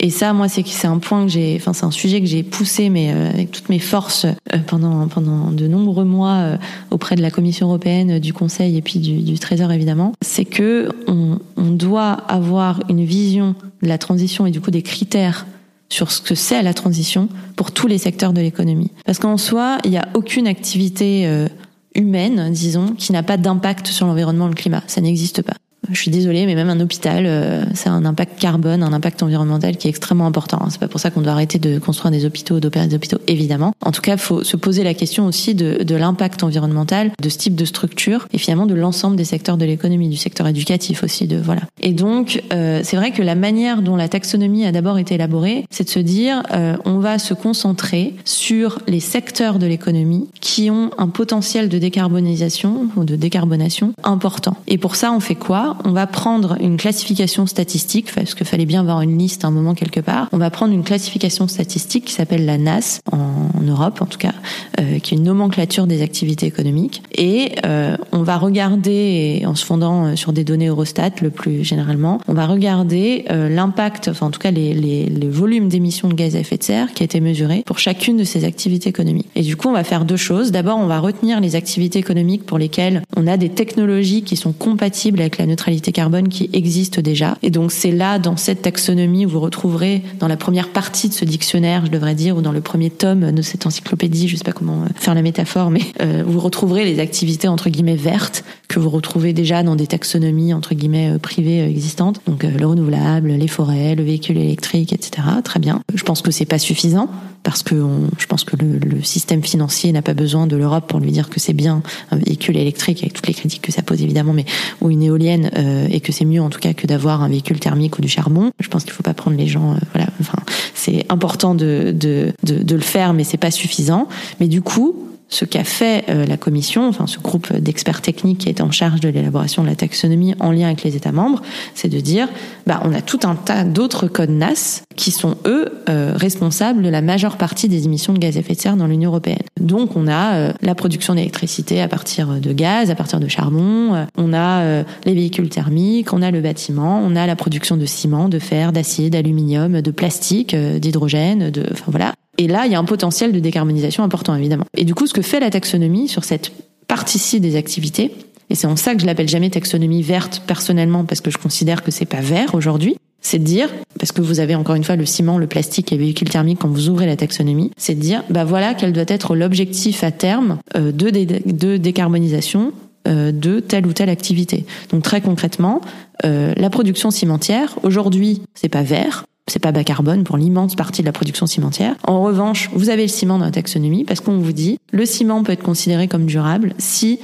et ça, moi, c'est c'est un point que j'ai, enfin, c'est un sujet que j'ai poussé, mais euh, avec toutes mes forces pendant pendant de nombreux mois auprès de la Commission européenne, du Conseil et puis du, Trésor évidemment. C'est que on, on doit avoir une vision de la transition et du coup des critères sur ce que c'est la transition pour tous les secteurs de l'économie. Parce qu'en soi, il n'y a aucune activité humaine, disons, qui n'a pas d'impact sur l'environnement, le climat. Ça n'existe pas je suis désolée, mais même un hôpital, euh, c'est un impact carbone, un impact environnemental qui est extrêmement important. C'est pas pour ça qu'on doit arrêter de construire des hôpitaux, d'opérer des hôpitaux, évidemment. En tout cas, faut se poser la question aussi de, de l'impact environnemental de ce type de structure et finalement de l'ensemble des secteurs de l'économie, du secteur éducatif aussi, de voilà. Et donc, euh, c'est vrai que la manière dont la taxonomie a d'abord été élaborée, c'est de se dire, euh, on va se concentrer sur les secteurs de l'économie qui ont un potentiel de décarbonisation ou de décarbonation important. Et pour ça, on fait quoi? On va prendre une classification statistique, parce qu'il fallait bien avoir une liste à un moment quelque part. On va prendre une classification statistique qui s'appelle la NAS en, Europe, en tout cas, euh, qui est une nomenclature des activités économiques. Et euh, on va regarder, en se fondant euh, sur des données Eurostat le plus généralement, on va regarder l'impact, enfin en tout cas les, volumes d'émissions de gaz à effet de serre qui a été mesuré pour chacune de ces activités économiques. Et du coup, on va faire deux choses. D'abord, on va retenir les activités économiques pour lesquelles on a des technologies qui sont compatibles avec la neutralité neutralité carbone qui existe déjà. Et donc c'est là, dans cette taxonomie, où vous retrouverez dans la première partie de ce dictionnaire, je devrais dire, ou dans le premier tome de cette encyclopédie, je sais pas comment euh, faire la métaphore, mais euh, vous retrouverez les activités entre guillemets vertes que vous retrouvez déjà dans des taxonomies entre guillemets euh, privées existantes. Donc le renouvelable, les forêts, le véhicule électrique, etc. Très bien. Je pense que c'est pas suffisant parce que je pense que le, le système financier n'a pas besoin de l'Europe pour lui dire que c'est bien un véhicule électrique avec toutes les critiques que ça pose évidemment, mais ou une éolienne euh, et que c'est mieux en tout cas que d'avoir un véhicule thermique ou du charbon. Je pense qu'il faut pas prendre les gens. Euh, voilà, enfin, c'est important de, de, de, de le faire, mais c'est pas suffisant. Mais du coup, ce qu'a fait euh, la commission, enfin ce groupe d'experts techniques qui est en charge de l'élaboration de la taxonomie en lien avec les États membres, c'est de dire, bah on a tout un tas d'autres codes NAS qui sont eux euh, responsables de la majeure partie des émissions de gaz à effet de serre dans l'Union européenne. Donc on a euh, la production d'électricité à partir de gaz, à partir de charbon, on a les véhicules thermiques, on a le bâtiment, on a la production de ciment, de fer, d'acier, d'aluminium, de plastique, d'hydrogène, de, enfin voilà. Et là, il y a un potentiel de décarbonisation important, évidemment. Et du coup, ce que fait la taxonomie sur cette partie-ci des activités, et c'est en ça que je l'appelle jamais taxonomie verte personnellement, parce que je considère que c'est pas vert aujourd'hui, c'est de dire, parce que vous avez encore une fois le ciment, le plastique et les véhicules thermiques quand vous ouvrez la taxonomie, c'est de dire, bah voilà quel doit être l'objectif à terme euh, de, de décarbonisation euh, de telle ou telle activité. Donc très concrètement, euh, la production cimentière, aujourd'hui, c'est pas vert, c'est pas bas carbone pour l'immense partie de la production cimentière. En revanche, vous avez le ciment dans la taxonomie parce qu'on vous dit le ciment peut être considéré comme durable si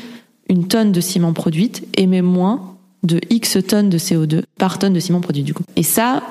une tonne de ciment produite émet moins de X tonnes de CO2 par tonne de ciment produit du coup. Et ça,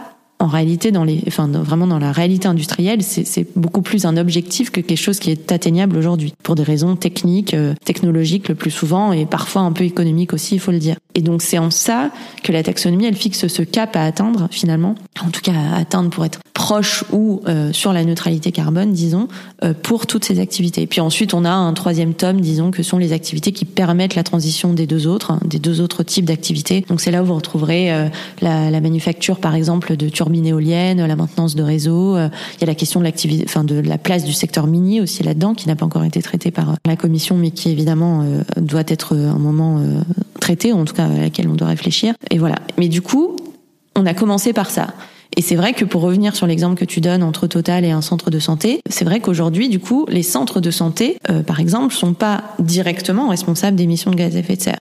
en réalité, dans les, enfin, vraiment dans la réalité industrielle, c'est beaucoup plus un objectif que quelque chose qui est atteignable aujourd'hui, pour des raisons techniques, euh, technologiques le plus souvent, et parfois un peu économiques aussi, il faut le dire. Et donc c'est en ça que la taxonomie, elle fixe ce cap à atteindre finalement, en tout cas à atteindre pour être proche ou euh, sur la neutralité carbone, disons, euh, pour toutes ces activités. Et puis ensuite, on a un troisième tome, disons, que sont les activités qui permettent la transition des deux autres, hein, des deux autres types d'activités. Donc c'est là où vous retrouverez la, la manufacture, par exemple, de turbines éoliennes, la maintenance de réseaux. Euh, il y a la question de l'activité, enfin de la place du secteur minier aussi là-dedans, qui n'a pas encore été traité par la commission, mais qui évidemment euh, doit être un moment euh, traité, en tout cas à laquelle on doit réfléchir. Et voilà. Mais du coup, on a commencé par ça. Et c'est vrai que pour revenir sur l'exemple que tu donnes entre Total et un centre de santé, c'est vrai qu'aujourd'hui, du coup, les centres de santé, par exemple, sont pas directement responsables d'émissions de gaz à effet de serre.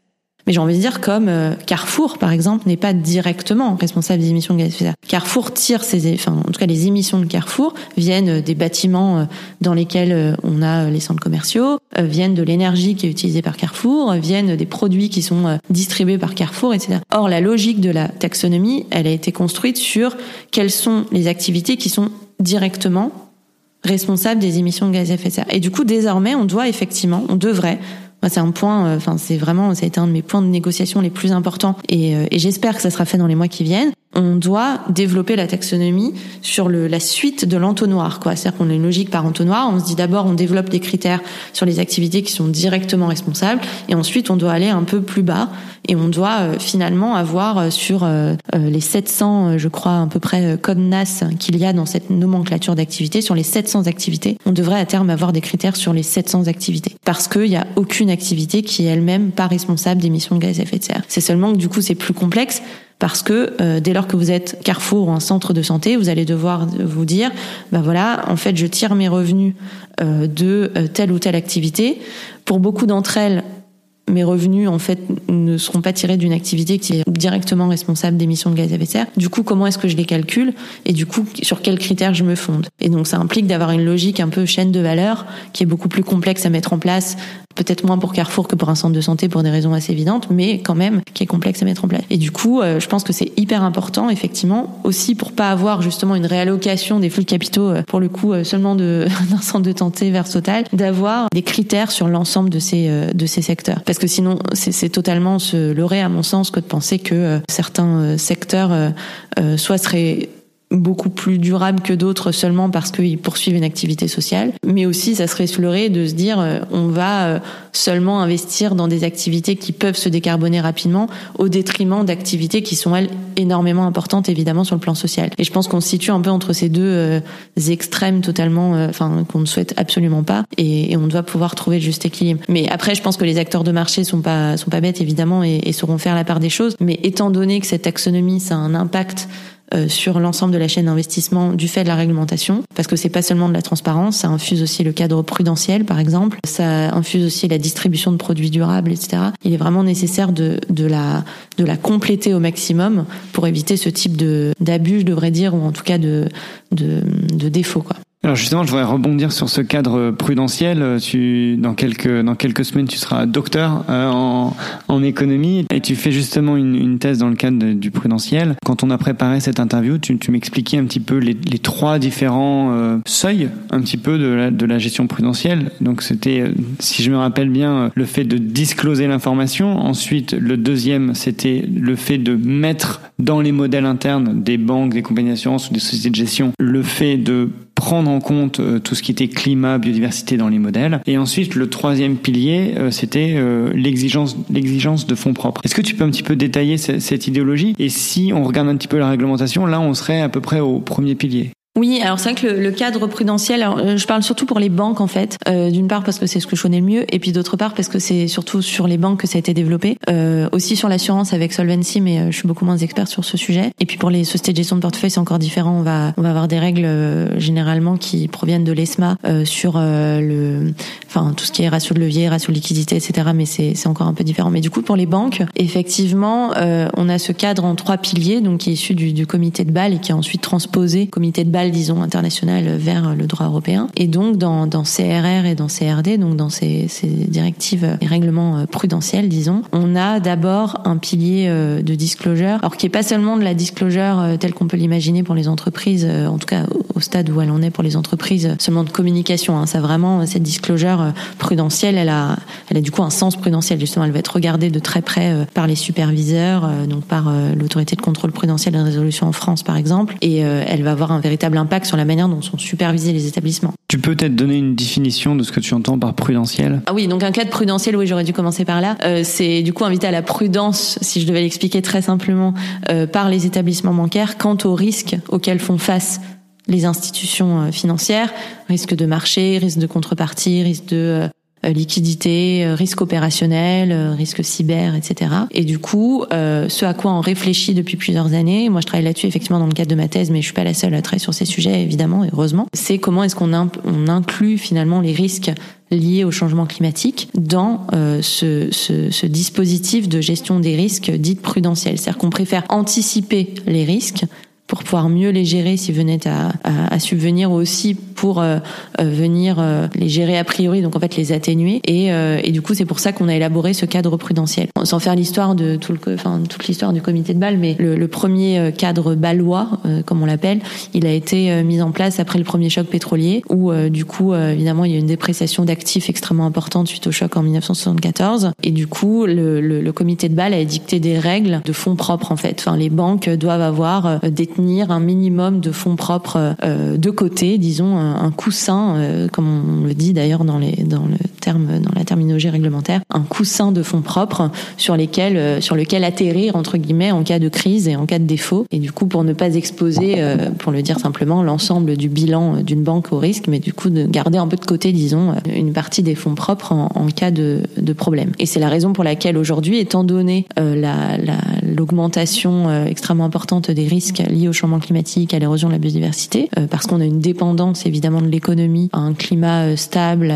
Mais j'ai envie de dire comme Carrefour, par exemple, n'est pas directement responsable des émissions de gaz à effet de serre. Carrefour tire ses, enfin, en tout cas, les émissions de Carrefour viennent des bâtiments dans lesquels on a les centres commerciaux, viennent de l'énergie qui est utilisée par Carrefour, viennent des produits qui sont distribués par Carrefour, etc. Or, la logique de la taxonomie, elle a été construite sur quelles sont les activités qui sont directement responsables des émissions de gaz à effet de serre. Et du coup, désormais, on doit effectivement, on devrait c'est un point, euh, enfin c'est vraiment, ça a été un de mes points de négociation les plus importants, et, euh, et j'espère que ça sera fait dans les mois qui viennent on doit développer la taxonomie sur le, la suite de l'entonnoir. Quoi. C'est-à-dire qu'on a une logique par entonnoir. On se dit d'abord, on développe des critères sur les activités qui sont directement responsables, et ensuite on doit aller un peu plus bas, et on doit euh, finalement avoir euh, sur euh, les 700, je crois à peu près, codes NAS qu'il y a dans cette nomenclature d'activités, sur les 700 activités, on devrait à terme avoir des critères sur les 700 activités, parce qu'il n'y a aucune activité qui est elle-même pas responsable d'émissions de gaz à effet de serre. C'est seulement que du coup c'est plus complexe parce que euh, dès lors que vous êtes Carrefour ou un centre de santé, vous allez devoir vous dire, ben voilà, en fait, je tire mes revenus euh, de euh, telle ou telle activité. Pour beaucoup d'entre elles, mes revenus en fait ne seront pas tirés d'une activité qui est directement responsable d'émissions de gaz à effet de serre. Du coup, comment est-ce que je les calcule et du coup sur quels critères je me fonde? Et donc ça implique d'avoir une logique un peu chaîne de valeur qui est beaucoup plus complexe à mettre en place peut-être moins pour Carrefour que pour un centre de santé pour des raisons assez évidentes, mais quand même qui est complexe à mettre en place. Et du coup, euh, je pense que c'est hyper important, effectivement, aussi pour pas avoir justement une réallocation des flux de capitaux, euh, pour le coup, euh, seulement d'un centre de santé vers Total, d'avoir des critères sur l'ensemble de ces de ces secteurs. Parce que sinon, c'est totalement se leurrer à mon sens que de penser que certains secteurs soit seraient beaucoup plus durable que d'autres seulement parce qu'ils poursuivent une activité sociale, mais aussi ça serait se leurrer de se dire euh, on va euh, seulement investir dans des activités qui peuvent se décarboner rapidement au détriment d'activités qui sont elles énormément importantes évidemment sur le plan social. Et je pense qu'on se situe un peu entre ces deux euh, extrêmes totalement, enfin qu'on ne souhaite absolument pas, et, on doit pouvoir trouver le juste équilibre. Mais après, je pense que les acteurs de marché sont pas sont pas bêtes évidemment et, et sauront faire la part des choses. Mais étant donné que cette taxonomie ça a un impact euh, sur l'ensemble de la chaîne d'investissement du fait de la réglementation, parce que c'est pas seulement de la transparence, ça infuse aussi le cadre prudentiel, par exemple, ça infuse aussi la distribution de produits durables, etc. Il est vraiment nécessaire de, de la de la compléter au maximum pour éviter ce type de d'abus, je devrais dire, ou en tout cas de de. Alors justement, je voudrais rebondir sur ce cadre prudentiel. Tu, dans quelques dans quelques semaines, tu seras docteur euh, en, en économie et tu fais justement une, une thèse dans le cadre du prudentiel. Quand on a préparé cette interview, tu, tu m'expliquais un petit peu les, les trois différents euh, seuils, un petit peu de la, de la gestion prudentielle. Donc c'était, euh, si je me rappelle bien, le fait de discloser l'information. Ensuite, le deuxième, c'était le fait de mettre dans les modèles internes des banques, des compagnies d'assurance ou des sociétés de gestion, le fait de prendre en compte euh, tout ce qui était climat, biodiversité dans les modèles. Et ensuite, le troisième pilier, euh, c'était euh, l'exigence, l'exigence de fonds propres. Est-ce que tu peux un petit peu détailler cette idéologie? Et si on regarde un petit peu la réglementation, là, on serait à peu près au premier pilier. Oui, alors c'est vrai que le, cadre prudentiel, euh, je parle surtout pour les banques en fait, euh, d'une part parce que c'est ce que je connais le mieux, et puis d'autre part parce que c'est surtout sur les banques que ça a été développé, euh, aussi sur l'assurance avec Solvency, mais euh, je suis beaucoup moins expert sur ce sujet. Et puis pour les sociétés de gestion de portefeuille, c'est encore différent. On va on va avoir des règles généralement qui proviennent de l'ESMA sur le, enfin tout ce qui est ratio de levier, ratio de liquidité, etc. Mais c'est c'est encore un peu différent. Mais du coup pour les banques, effectivement, on a ce cadre en trois piliers, donc qui est issu du, du comité de Bâle et qui est ensuite transposé comité de Bâle disons, internationale vers le droit européen. Et donc, dans, dans CRR et dans CRD, donc dans ces, directives et règlements euh, prudentiels, disons, on a d'abord un pilier euh, de disclosure, alors qui est pas seulement de la disclosure euh, telle qu'on peut l'imaginer pour les entreprises, en tout cas au stade où elle en est pour les entreprises, seulement de communication. Hein. Ça vraiment, cette disclosure prudentielle, elle a, elle a du coup un sens prudentiel. Justement, elle va être regardée de très près par les superviseurs, donc par l'autorité de contrôle prudentiel et de résolution en France, par exemple, et elle va avoir un véritable impact sur la manière dont sont supervisés les établissements. Tu peux peut-être donner une définition de ce que tu entends par prudentiel? Ah oui, donc un cadre prudentiel, oui, j'aurais dû commencer par là. Euh, c'est du coup inviter à la prudence, si je devais l'expliquer très simplement, euh, par les établissements bancaires quant aux risques auxquels font face les institutions euh, financières, risque de marché, risque de contrepartie, risque de liquidité, risque opérationnel, risque cyber, etc. Et du coup, ce à quoi on réfléchit depuis plusieurs années, moi je travaille là-dessus effectivement dans le cadre de ma thèse, mais je suis pas la seule à travailler sur ces sujets évidemment, heureusement, c'est comment est-ce qu'on on inclut finalement les risques liés au changement climatique dans euh, ce, ce, ce, dispositif de gestion des risques dite prudentielle. C'est-à-dire qu'on préfère anticiper les risques pour pouvoir mieux les gérer s'ils venaient à, à, à, subvenir aussi pour euh, euh, venir euh, les gérer a priori donc en fait les atténuer. Et, et du coup c'est pour ça qu'on a élaboré ce cadre prudentiel. Sans faire l'histoire de tout le enfin toute l'histoire du comité de Bâle mais le, le premier cadre balois comme on l'appelle il a été mis en place après le premier choc pétrolier où du coup évidemment il y a une dépréciation d'actifs extrêmement importante suite au choc en 1974 et du coup le, le, le comité de Bâle a édicté des règles de fonds propres en fait. Enfin les banques doivent avoir des un minimum de fonds propres euh, de côté, disons un, coussin, euh, comme on le dit d'ailleurs dans le terme dans la terminologie réglementaire, un coussin de fonds propres sur lesquels euh, sur lequel atterrir entre guillemets en cas de crise et en cas de défaut. Et du coup pour ne pas exposer, pour le dire simplement, l'ensemble du bilan d'une banque au risque, mais du coup de garder un peu de côté, disons, une partie des fonds propres en, en cas de, de problème. Et c'est la raison pour laquelle aujourd'hui, étant donné la l'augmentation extrêmement importante des risques liés au changement climatique, à l'érosion de la biodiversité, euh, parce qu'on a une dépendance évidemment de l'économie à un climat euh, stable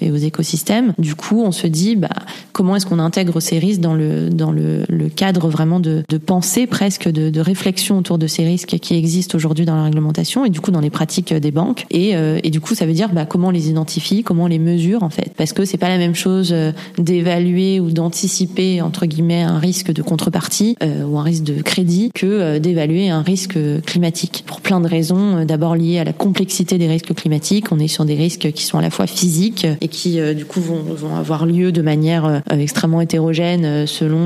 et aux écosystèmes. Du coup, on se dit bah, comment est-ce qu'on intègre ces risques dans le dans le, le cadre vraiment de, de pensée presque de, de, réflexion autour de ces risques qui existent aujourd'hui dans la réglementation et du coup dans les pratiques des banques. Et, euh, et du coup, ça veut dire bah, comment on les identifie, comment on les mesure en fait, parce que c'est pas la même chose d'évaluer ou d'anticiper entre guillemets un risque de contrepartie ou un risque de crédit que d'évaluer un risque climatique. Pour plein de raisons, d'abord liées à la complexité des risques climatiques. On est sur des risques qui sont à la fois physiques et qui euh, du coup vont, vont avoir lieu de manière euh, extrêmement hétérogène euh, selon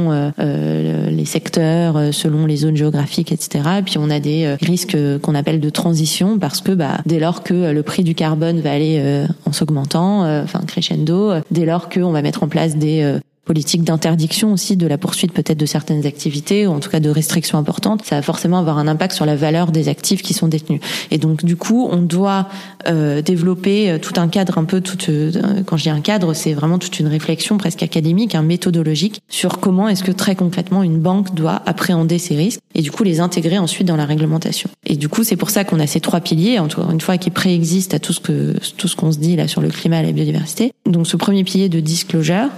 les secteurs, selon les zones géographiques, etc. Et puis on a des risques qu'on appelle de transition parce que bah, dès lors que le prix du carbone va aller en s'augmentant, enfin crescendo, dès lors qu'on va mettre en place des politique d'interdiction aussi de la poursuite peut-être de certaines activités ou en tout cas de restrictions importantes, ça va forcément avoir un impact sur la valeur des actifs qui sont détenus. Et donc du coup, on doit euh, développer euh, tout un cadre un peu tout euh, quand je dis un cadre, c'est vraiment toute une réflexion presque académique, un méthodologique sur comment est-ce que très concrètement une banque doit appréhender ces risques et du coup les intégrer ensuite dans la réglementation. Et du coup, c'est pour ça qu'on a ces trois piliers encore une fois qui préexistent à tout ce que tout ce qu'on se dit là sur le climat et la biodiversité. Donc ce premier pilier de disclosure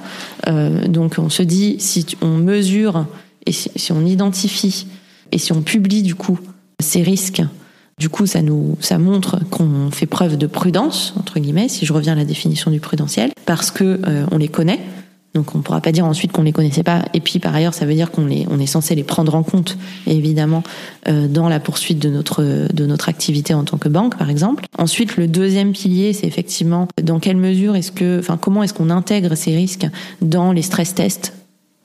euh, donc on se dit, si on mesure et si, on identifie et si on publie du coup ces risques, du coup ça nous montre qu'on fait preuve de prudence entre guillemets, si je reviens à la définition du prudentiel, parce que euh, on les connaît. Donc on ne pourra pas dire ensuite qu'on les connaissait pas. Et puis par ailleurs, ça veut dire qu'on on est censé les prendre en compte, évidemment, euh, dans la poursuite de notre de notre activité en tant que banque, par exemple. Ensuite, le deuxième pilier, c'est effectivement dans quelle mesure est-ce que, enfin, comment est-ce qu'on intègre ces risques dans les stress tests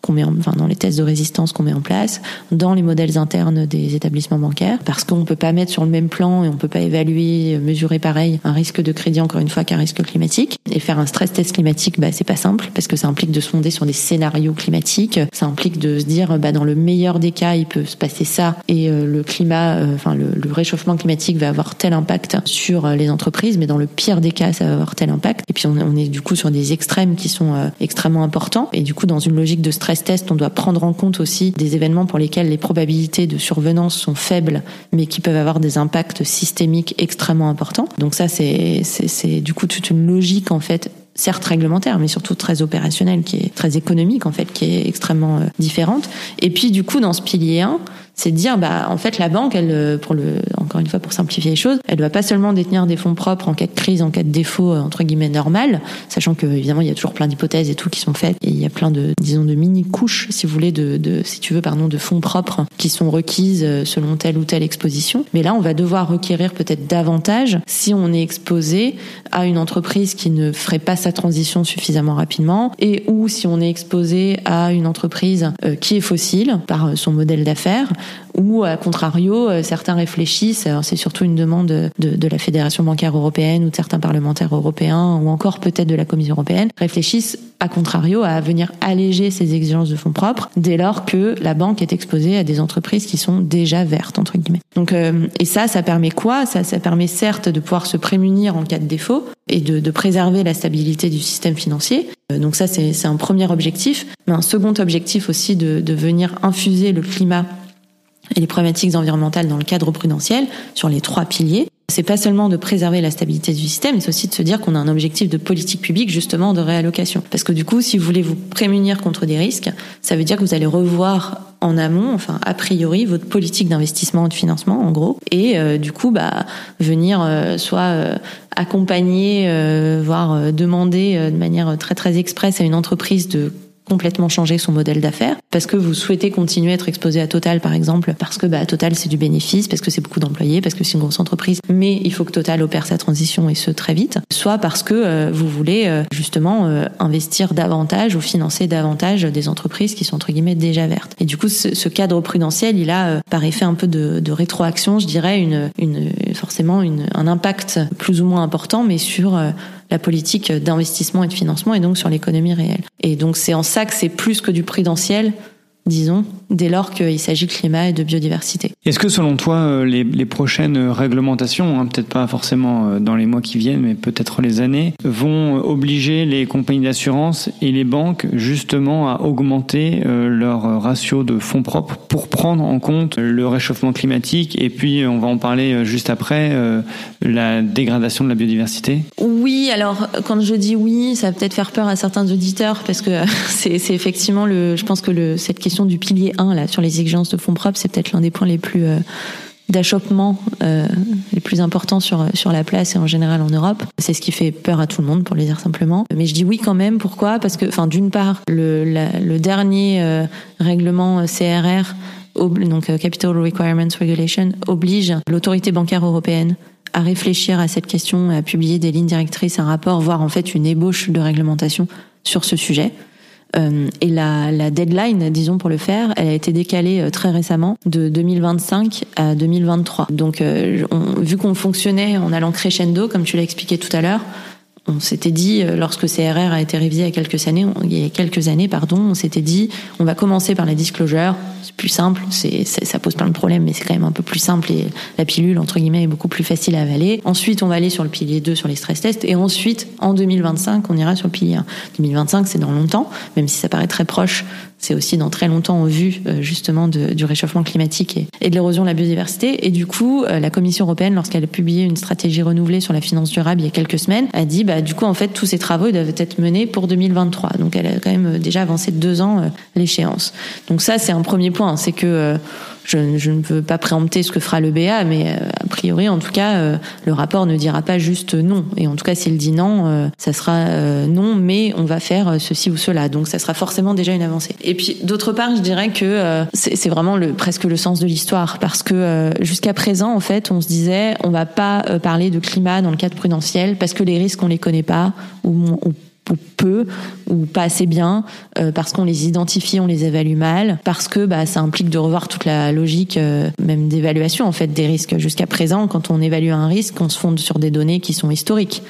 qu'on met enfin, dans les tests de résistance qu'on met en place, dans les modèles internes des établissements bancaires, parce qu'on peut pas mettre sur le même plan et on peut pas évaluer, mesurer pareil un risque de crédit encore une fois qu'un risque climatique. Et faire un stress test climatique, bah c'est pas simple parce que ça implique de se fonder sur des scénarios climatiques. Ça implique de se dire, bah dans le meilleur des cas, il peut se passer ça et euh, le climat, euh, enfin le, le, réchauffement climatique va avoir tel impact sur euh, les entreprises, mais dans le pire des cas, ça va avoir tel impact. Et puis on, on est du coup sur des extrêmes qui sont extrêmement importants. Et du coup, dans une logique de stress test, on doit prendre en compte aussi des événements pour lesquels les probabilités de survenance sont faibles, mais qui peuvent avoir des impacts systémiques extrêmement importants. Donc ça, c'est, c'est, du coup toute une logique en fait certes réglementaire, mais surtout très opérationnelle, qui est très économique en fait, qui est extrêmement euh, différente. Et puis du coup, dans ce pilier 1, c'est de dire bah en fait la banque elle euh, pour le encore une fois pour simplifier les choses elle doit pas seulement détenir des fonds propres en cas de crise en cas de défaut euh, entre guillemets normal sachant que évidemment il y a toujours plein d'hypothèses et tout qui sont faites. Et il y a plein de disons de mini couches si vous voulez de, de si tu veux pardon de fonds propres qui sont requises euh, selon telle ou telle exposition. Mais là on va devoir requérir peut-être davantage si on est exposé à une entreprise qui ne ferait pas sa transition suffisamment rapidement et ou si on est exposé à une entreprise qui est fossile par son modèle d'affaires ou à contrario, certains réfléchissent, c'est surtout une demande de, la Fédération bancaire européenne ou de certains parlementaires européens ou encore peut-être de la Commission européenne, réfléchissent à contrario à venir alléger ces exigences de fonds propres dès lors que la banque est exposée à des entreprises qui sont déjà vertes entre guillemets. Donc et ça, ça permet quoi? Ça, ça permet certes de pouvoir se prémunir en cas de défaut et de, préserver la stabilité du système financier. Donc ça, c'est un premier objectif. Mais un second objectif aussi de venir infuser le climat et les problématiques environnementales dans le cadre prudentiel sur les trois piliers. C'est pas seulement de préserver la stabilité du système, c'est aussi de se dire qu'on a un objectif de politique publique justement de réallocation. Parce que du coup, si vous voulez vous prémunir contre des risques, ça veut dire que vous allez revoir en amont, enfin a priori, votre politique d'investissement et de financement, en gros, et euh, du coup, bah venir euh, soit euh, accompagner, voire demander de manière très très expresse à une entreprise de complètement changer son modèle d'affaires. Parce que vous souhaitez continuer à être exposé à Total par exemple parce que bah Total c'est du bénéfice parce que c'est beaucoup d'employés parce que c'est une grosse entreprise. Mais il faut que Total opère sa transition et ce très vite. Soit parce que euh, vous voulez euh, justement euh, investir davantage ou financer davantage des entreprises qui sont entre guillemets déjà vertes. Et du coup ce, cadre prudentiel il a par effet un peu de, de rétroaction je dirais une, une forcément une, un impact plus ou moins important mais sur la politique d'investissement et de financement et donc sur l'économie réelle. Et donc c'est en ça que c'est plus que du prudentiel, disons, dès lors qu'il s'agit de climat et de biodiversité. Est-ce que selon toi, euh, les, les prochaines réglementations, hein, peut-être pas forcément euh, dans les mois qui viennent, mais peut-être les années, vont obliger les compagnies d'assurance et les banques justement à augmenter euh, leur ratio de fonds propres pour prendre en compte le réchauffement climatique et puis on va en parler juste après, la dégradation de la biodiversité? Oui, alors quand je dis oui, ça va peut-être faire peur à certains auditeurs parce que c'est effectivement le, je pense que le, cette question du pilier là, sur les exigences de fonds propres, c'est peut-être l'un des points les plus euh, d'achoppement euh, les plus importants sur sur la place et en général en Europe. C'est ce qui fait peur à tout le monde, pour le dire simplement. Mais je dis oui quand même. Pourquoi? Parce que, enfin, d'une part, le, le dernier euh, règlement CRR, donc Capital Requirements Regulation, oblige l'autorité bancaire européenne à réfléchir à cette question, à publier des lignes directrices, un rapport, voire en fait une ébauche de réglementation sur ce sujet. Euh, et la, la, deadline, disons pour le faire, elle a été décalée euh, très récemment de 2025 à 2023. Donc, euh, vu qu'on fonctionnait en allant crescendo, comme tu l'as expliqué tout à l'heure, on s'était dit, lorsque CRR a été révisé il y a quelques années, années, pardon, on s'était dit, on va commencer par la disclosure, c'est plus simple, c'est, ça pose plein de problèmes, mais c'est quand même un peu plus simple et la pilule, entre guillemets, est beaucoup plus facile à avaler. Ensuite, on va aller sur le pilier 2, sur les stress tests, et ensuite, en 2025, on ira sur le pilier 1. 2025, c'est dans longtemps, même si ça paraît très proche c'est aussi dans très longtemps au vu euh, justement du réchauffement climatique et, et de l'érosion de la biodiversité. Et du coup, euh, la Commission européenne, lorsqu'elle a publié une stratégie renouvelée sur la finance durable il y a quelques semaines, a dit bah du coup en fait tous ces travaux doivent être menés pour 2023. Donc elle a quand même déjà avancé de deux ans euh, l'échéance. Donc ça c'est un premier point, c'est que je, je, ne veux pas préempter ce que fera le BA, mais euh, a priori, en tout cas, euh, le rapport ne dira pas juste non. Et en tout cas, s'il dit non, euh, ça sera non, mais on va faire ceci ou cela. Donc, ça sera forcément déjà une avancée. Et puis, d'autre part, je dirais que c'est vraiment le, presque le sens de l'histoire, parce que jusqu'à présent, en fait, on se disait, on va pas parler de climat dans le cadre prudentiel, parce que les risques, on les connaît pas, ou, ou ou peu ou pas assez bien euh, parce qu'on les identifie, on les évalue mal, parce que bah, ça implique de revoir toute la logique euh, même d'évaluation en fait des risques. Jusqu'à présent, quand on évalue un risque, on se fonde sur des données qui sont historiques.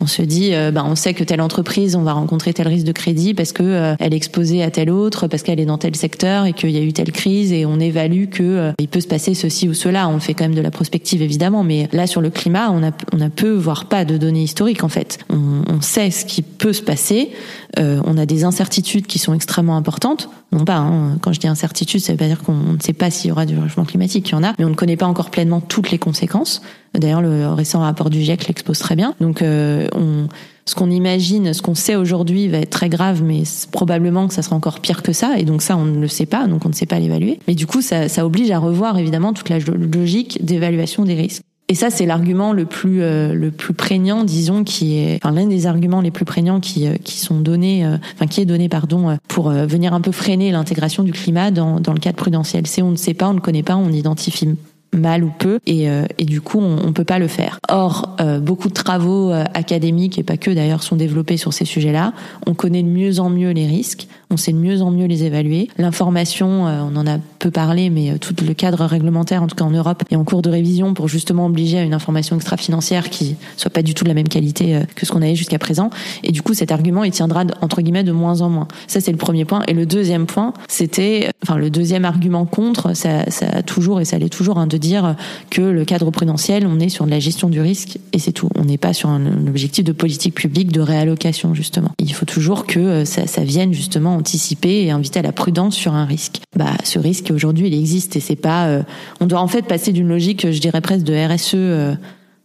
On se dit, bah, on sait que telle entreprise, on va rencontrer tel risque de crédit parce que euh, elle est exposée à tel autre, parce qu'elle est dans tel secteur et qu'il y a eu telle crise et on évalue que euh, il peut se passer ceci ou cela. On fait quand même de la prospective évidemment, mais là sur le climat, on a on a peu voire pas de données historiques en fait. On, on sait ce qui peut se passer. On a des incertitudes qui sont extrêmement importantes. Non pas, hein, quand je dis incertitude, ça veut pas dire qu'on ne sait pas s'il y aura du changement climatique, il y en a, mais on ne connaît pas encore pleinement toutes les conséquences. D'ailleurs, le récent rapport du GIEC l'expose très bien. Donc, euh, on, ce qu'on imagine, ce qu'on sait aujourd'hui va être très grave, mais probablement que ça sera encore pire que ça. Et donc ça, on ne le sait pas, donc on ne sait pas l'évaluer. Mais du coup, ça, ça oblige à revoir évidemment toute la logique d'évaluation des risques. Et ça, c'est l'argument le plus euh, le plus prégnant, disons, qui est enfin, l'un des arguments les plus prégnants qui euh, qui sont donnés, enfin qui est donné, pardon, pour venir un peu freiner l'intégration du climat dans dans le cadre prudentiel. C'est on ne sait pas, on ne connaît pas, on n'identifie mal ou peu, et, euh, et du coup, on, on peut pas le faire. Or, euh, beaucoup de travaux euh, académiques, et pas que d'ailleurs, sont développés sur ces sujets-là. On connaît de mieux en mieux les risques. On sait de mieux en mieux les évaluer. L'information, on en a peu parlé, mais tout le cadre réglementaire, en tout cas en Europe, est en cours de révision pour justement obliger à une information extra-financière qui soit pas du tout de la même qualité que ce qu'on avait jusqu'à présent. Et du coup, cet argument, il tiendra entre guillemets de moins en moins. Ça, c'est le premier point. Et le deuxième point, c'était, enfin, le deuxième argument contre, ça, ça a toujours et ça l'est toujours, hein, de dire que le cadre prudentiel, on est sur de la gestion du risque et c'est tout. On n'est pas sur un, objectif de politique publique de réallocation justement. Il faut toujours que euh, ça, vienne justement anticiper et inviter à la prudence sur un risque. Bah, ce risque aujourd'hui, il existe et c'est pas. Euh, on doit en fait passer d'une logique, je dirais presque de RSE euh,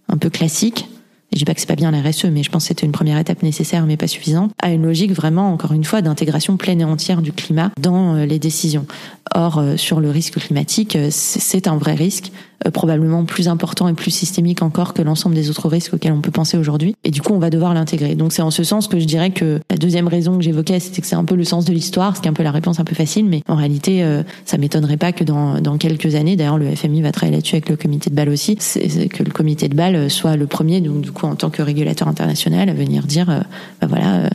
un peu classique je dis pas que c'est pas bien la RSE, mais je pense que c'était une première étape nécessaire, mais pas suffisante, à une logique vraiment, encore une fois, d'intégration pleine et entière du climat dans euh, les décisions. Or, sur le risque climatique, c'est un vrai risque. Euh, probablement plus important et plus systémique encore que l'ensemble des autres risques auxquels on peut penser aujourd'hui. Et du coup, on va devoir l'intégrer. Donc c'est en ce sens que je dirais que la deuxième raison que j'évoquais, c'était que c'est un peu le sens de l'histoire, ce qui est un peu la réponse un peu facile, mais en réalité, euh, ça m'étonnerait pas que dans, dans quelques années, d'ailleurs le FMI va travailler là-dessus avec le comité de Bâle aussi, que le comité de Bâle soit le premier, donc du coup en tant que régulateur international, à venir dire, euh, bah voilà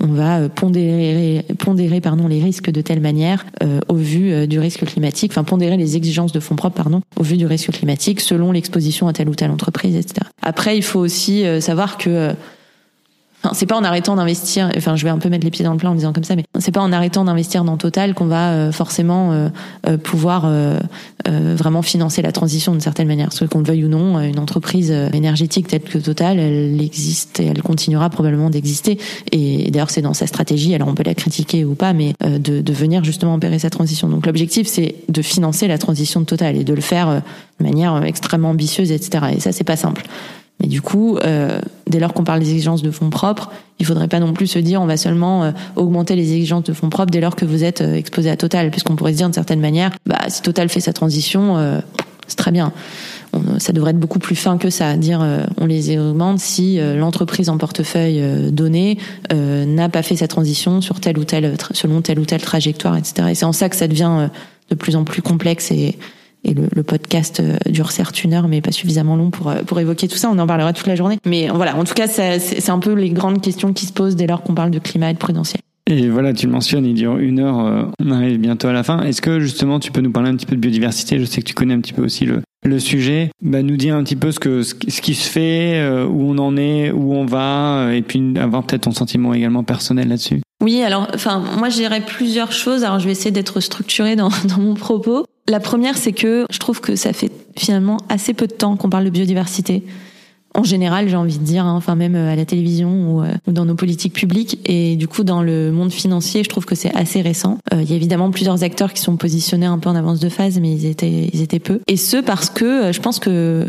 on va euh, pondérer, pondérer pardon, les risques de telle manière euh, au vu euh, du risque climatique, enfin pondérer les exigences de fonds propres pardon, au vu du risque climatique selon l'exposition à telle ou telle entreprise, etc. Après, il faut aussi savoir que c'est pas en arrêtant d'investir, enfin je vais un peu mettre les pieds dans le plat en disant comme ça, mais c'est pas en arrêtant d'investir dans Total qu'on va euh, forcément euh, euh, pouvoir vraiment financer la transition d'une certaine manière. Parce qu'on le veuille ou non, une entreprise énergétique telle que Total, elle existe et elle continuera probablement d'exister. Et d'ailleurs c'est dans sa stratégie, alors on peut la critiquer ou pas, mais de, de venir justement opérer sa transition. Donc l'objectif c'est de financer la transition de Total et de le faire de manière extrêmement ambitieuse, etc. Et ça c'est pas simple. Mais du coup, euh, dès lors qu'on parle des exigences de fonds propres, il faudrait pas non plus se dire on va seulement euh, augmenter les exigences de fonds propres dès lors que vous êtes euh, exposé à Total, puisqu'on pourrait se dire d'une certaine manière, bah si Total fait sa transition, euh, c'est très bien. ça devrait être beaucoup plus fin que ça, dire on les augmente si l'entreprise en portefeuille donné n'a pas fait sa transition sur telle ou telle selon telle ou telle trajectoire, etc. Et c'est en ça que ça devient de plus en plus complexe et et le, le, podcast euh, dure certes une heure, mais pas suffisamment long pour, euh, pour évoquer tout ça. On en parlera toute la journée. Mais voilà, en tout cas, c'est un peu les grandes questions qui se posent dès lors qu'on parle de climat et de prudentiel. Et voilà, tu le mentionnes, il dure une heure, euh, on arrive bientôt à la fin. Est-ce que justement tu peux nous parler un petit peu de biodiversité? Je sais que tu connais un petit peu aussi le, le sujet. Bah, nous dire un petit peu ce, que, ce qui se fait, où on en est, où on va, et puis avoir peut-être ton sentiment également personnel là-dessus. Oui, alors, enfin, moi, je plusieurs choses. Alors, je vais essayer d'être structurée dans, dans mon propos. La première, c'est que je trouve que ça fait finalement assez peu de temps qu'on parle de biodiversité. En général, j'ai envie de dire, hein, enfin même euh, à la télévision euh, ou, dans nos politiques publiques. Et du coup, dans le monde financier, je trouve que c'est assez récent. Euh, il y a évidemment plusieurs acteurs qui sont positionnés un peu en avance de phase, mais ils étaient, ils étaient peu. Et ce parce que je pense que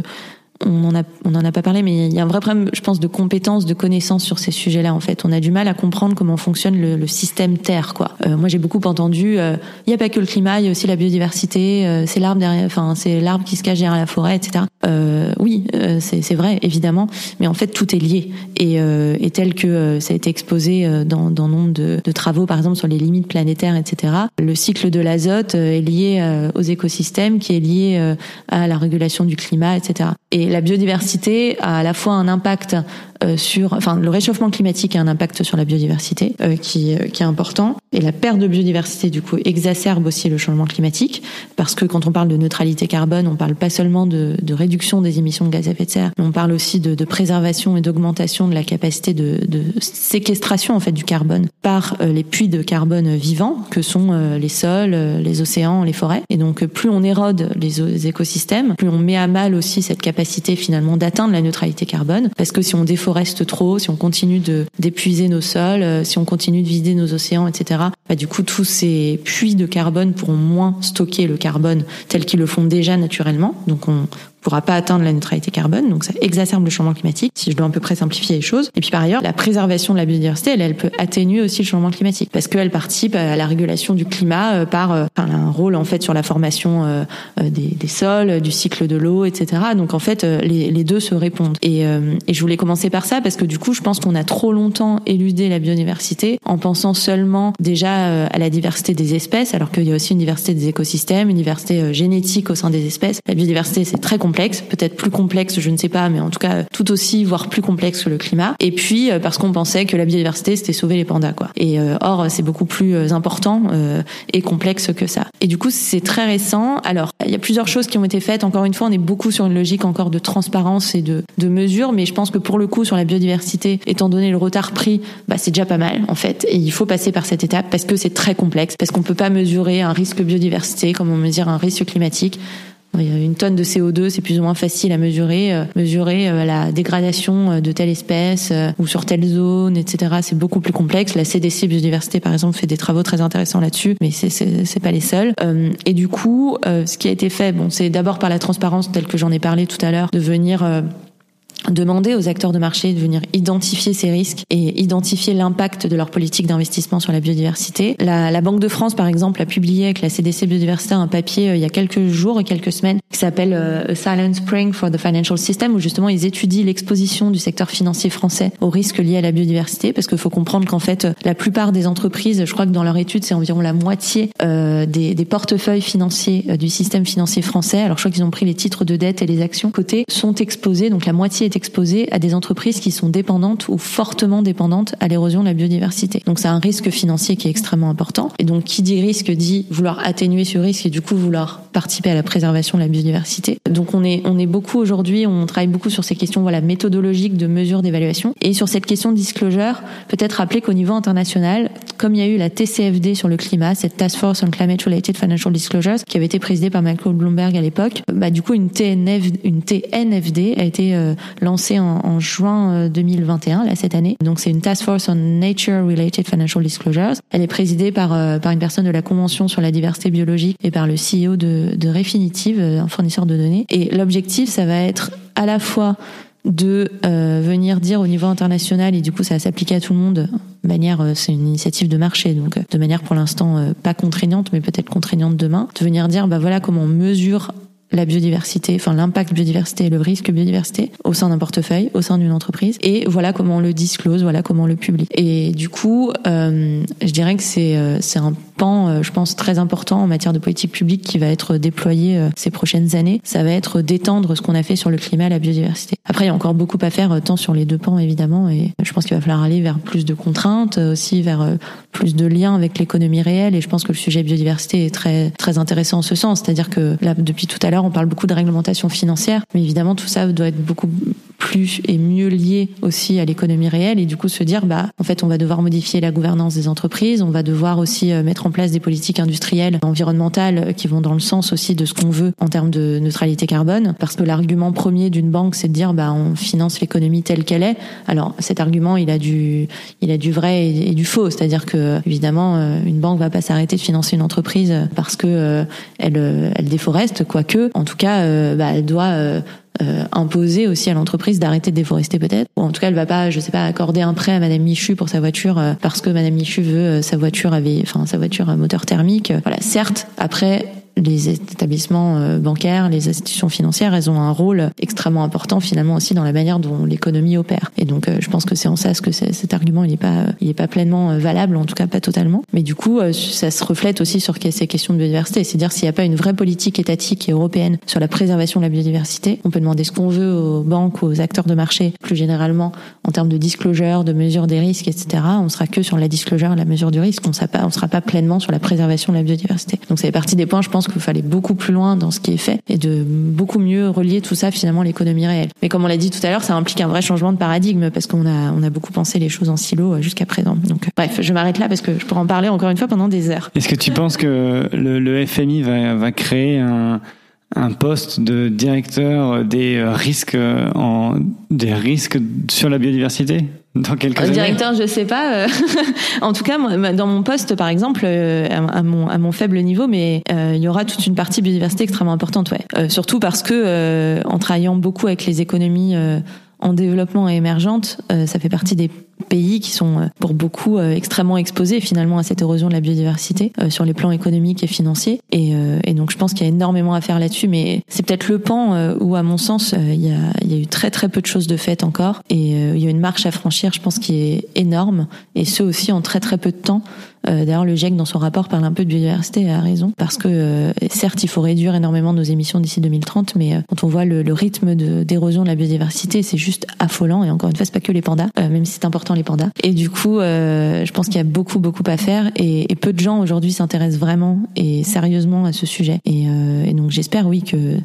on en a on en a pas parlé, mais il y a un vrai problème, je pense, de compétences, de connaissances sur ces sujets-là. En fait, on a du mal à comprendre comment fonctionne le, le système Terre. Quoi. Euh, moi, j'ai beaucoup entendu. Euh, il n'y a pas que le climat, il y a aussi la biodiversité. Euh, c'est l'arbre derrière, enfin, c'est l'arbre qui se cache derrière la forêt, etc. oui, c'est vrai, évidemment, mais en fait, tout est lié. Et, et tel que ça a été exposé dans, dans nombre de, de, travaux, par exemple sur les limites planétaires, etc. Le cycle de l'azote est lié aux écosystèmes, qui est lié à la régulation du climat, etc. Et la biodiversité a à la fois un impact sur, enfin, le réchauffement climatique a un impact sur la biodiversité euh, qui, euh, qui est important. Et la perte de biodiversité, du coup, exacerbe aussi le changement climatique, parce que quand on parle de neutralité carbone, on parle pas seulement de, de réduction des émissions de gaz à effet de serre, mais on parle aussi de, de préservation et d'augmentation de la capacité de, de, séquestration en fait du carbone par les puits de carbone vivants que sont les sols, les océans, les forêts. Et donc, plus on érode les écosystèmes, plus on met à mal aussi cette capacité finalement d'atteindre la neutralité carbone, parce que si on reste trop, si on continue de d'épuiser nos sols, euh, si on continue de vider nos océans, etc. Bah, du coup, tous ces puits de carbone pourront moins stocker le carbone tel qu'ils le font déjà naturellement. Donc, on, pourra pas atteindre la neutralité carbone, donc ça exacerbe le changement climatique, si je dois à peu près simplifier les choses. Et puis par ailleurs, la préservation de la biodiversité, elle, elle peut atténuer aussi le changement climatique, parce qu'elle participe à la régulation du climat euh, par euh, enfin, un rôle en fait sur la formation euh, des, des, sols, du cycle de l'eau, etc. Donc en fait, les, les, deux se répondent. Et, et je voulais commencer par ça, parce que du coup, je pense qu'on a trop longtemps éludé la biodiversité en pensant seulement déjà à la diversité des espèces, alors qu'il y a aussi une diversité des écosystèmes, une diversité génétique au sein des espèces. La biodiversité, c'est très compliqué peut-être plus complexe, je ne sais pas, mais en tout cas tout aussi, voire plus complexe que le climat. Et puis parce qu'on pensait que la biodiversité c'était sauver les pandas, quoi. Et or c'est beaucoup plus important et complexe que ça. Et du coup c'est très récent. Alors il y a plusieurs choses qui ont été faites. Encore une fois, on est beaucoup sur une logique encore de transparence et de, de mesure, mais je pense que pour le coup sur la biodiversité, étant donné le retard pris, bah c'est déjà pas mal en fait. Et il faut passer par cette étape parce que c'est très complexe, parce qu'on peut pas mesurer un risque biodiversité comme on mesure un risque climatique. Une tonne de CO2, c'est plus ou moins facile à mesurer. Euh, mesurer euh, la dégradation euh, de telle espèce ou sur telle zone, etc. C'est beaucoup plus complexe. La CDC Biodiversité, par exemple, fait des travaux très intéressants là-dessus, mais c'est c'est pas les seuls. Et du coup, ce qui a été fait, bon, c'est d'abord par la transparence, telle que j'en ai parlé tout à l'heure, de venir demander aux acteurs de marché de venir identifier ces risques et identifier l'impact de leur politique d'investissement sur la biodiversité. La, la, Banque de France, par exemple, a publié avec la CDC Biodiversité un papier euh, il y a quelques jours et quelques semaines qui s'appelle euh, A Silent Spring for the Financial System, où justement ils étudient l'exposition du secteur financier français aux risques liés à la biodiversité, parce qu'il faut comprendre qu'en fait, la plupart des entreprises, je crois que dans leur étude, c'est environ la moitié euh, des, des, portefeuilles financiers euh, du système financier français. Alors je crois qu'ils ont pris les titres de dette et les actions cotées sont exposés, donc la moitié est exposé à des entreprises qui sont dépendantes ou fortement dépendantes à l'érosion de la biodiversité. Donc c'est un risque financier qui est extrêmement important. Et donc qui dit risque dit vouloir atténuer ce risque et du coup vouloir participer à la préservation de la biodiversité. Donc on est on est beaucoup aujourd'hui, on travaille beaucoup sur ces questions voilà méthodologiques de mesure d'évaluation et sur cette question de disclosure, peut-être rappeler qu'au niveau international, comme il y a eu la TCFD sur le climat, cette Task Force on Climate Related Financial Disclosures qui avait été présidée par Michael Bloomberg à l'époque, bah du coup une TNF, une TNFD a été euh, lancée en, en juin 2021, euh, là cette année. Donc c'est une Task Force on Nature Related Financial Disclosures. Elle est présidée par euh, par une personne de la Convention sur la diversité biologique et par le CEO de, de Refinitiv, un fournisseur de données. Et l'objectif, ça va être à la fois de euh, venir dire au niveau international et du coup ça va s'appliquer à tout le monde de manière c'est une initiative de marché donc de manière pour l'instant pas contraignante mais peut-être contraignante demain de venir dire bah voilà comment on mesure la biodiversité, enfin l'impact biodiversité et le risque biodiversité au sein d'un portefeuille, au sein d'une entreprise. Et voilà comment on le disclose, voilà comment on le publie. Et du coup, euh, je dirais que c'est euh, c'est un euh, je pense, très important en matière de politique publique qui va être déployé euh, ces prochaines années. Ça va être d'étendre ce qu'on a fait sur le climat, la biodiversité. Après, il y a encore beaucoup à faire, tant sur les deux pans évidemment, et je pense qu'il va falloir aller vers plus de contraintes, aussi vers plus de liens avec l'économie réelle. Et je pense que le sujet biodiversité est très très intéressant en ce sens, c'est-à-dire que là, depuis tout à l'heure on parle beaucoup de réglementation financière, mais évidemment, tout ça doit être beaucoup plus et mieux lié aussi à l'économie réelle et du coup se dire bah en fait on va devoir modifier la gouvernance des entreprises, on va devoir aussi euh, mettre en place des politiques industrielles, environnementales qui vont dans le sens aussi de ce qu'on veut en termes de neutralité carbone parce que l'argument premier d'une banque c'est de dire bah on finance l'économie telle qu'elle est. Alors cet argument il a du il a du vrai et, du faux, c'est-à-dire que évidemment euh, une banque va pas s'arrêter de financer une entreprise parce que euh, elle elle déforeste quoique en tout cas bah, elle doit euh, imposer aussi à l'entreprise d'arrêter de déforester peut-être. Ou en tout cas, elle va pas, je sais pas, accorder un prêt à Madame Michu pour sa voiture euh, parce que Madame Michu veut euh, sa voiture avait, enfin sa voiture à moteur thermique. Voilà. Certes, après les établissements euh, bancaires, les institutions financières, elles ont un rôle extrêmement important finalement aussi dans la manière dont l'économie opère. Et donc, euh, je pense que c'est en ça que cet argument il n'est pas, il est pas pleinement euh, valable, en tout cas pas totalement. Mais du coup, ça se reflète aussi sur ces questions de biodiversité. C'est-à-dire s'il n'y a pas une vraie politique étatique et européenne sur la préservation de la biodiversité, on peut demander ce qu'on veut aux banques, aux acteurs de marché, plus généralement en termes de disclosure, de mesure des risques, etc. On sera que sur la disclosure, la mesure du risque. On on sera pas pleinement sur la préservation de la biodiversité. Donc, ça fait partie des points, je pense qu'il fallait beaucoup plus loin dans ce qui est fait et de beaucoup mieux relier tout ça finalement à l'économie réelle. Mais comme on l'a dit tout à l'heure, ça implique un vrai changement de paradigme parce qu'on a on a beaucoup pensé les choses en silo euh, jusqu'à présent. Donc bref, je m'arrête là parce que je pourrais en parler encore une fois pendant des heures. Est-ce que tu penses que le, FMI va, va créer un un poste de directeur des risques en des risques sur la biodiversité? dans quelques années Directeur, je sais pas. Euh, en tout cas, dans mon poste, par exemple, euh, à mon, à mon faible niveau, mais euh, il y aura toute une partie biodiversité extrêmement importante, ouais. surtout parce que en travaillant beaucoup avec les économies en développement et émergente, ça fait partie des pays qui sont euh, pour beaucoup euh, extrêmement exposés finalement à cette érosion de la biodiversité euh, sur les plans économiques et financiers. Et, donc je pense qu'il y a énormément à faire là-dessus, mais c'est peut-être le pan où, à mon sens, il y, a, eu très très peu de choses de faites encore. Et il y a une marche à franchir, je pense, qui est énorme, et ce aussi en très très peu de temps. D'ailleurs, le GIEC, dans son rapport, parle un peu de biodiversité, a raison, parce que certes, il faut réduire énormément nos émissions d'ici 2030, mais quand on voit le, rythme d'érosion de, la biodiversité, c'est juste affolant. Et encore une fois, c'est pas que les pandas, même si c'est important les pandas. Et du coup, je pense qu'il y a beaucoup, beaucoup à faire, et, peu de gens aujourd'hui s'intéressent vraiment et sérieusement à ce sujet. Et, et donc, j'espère, oui, que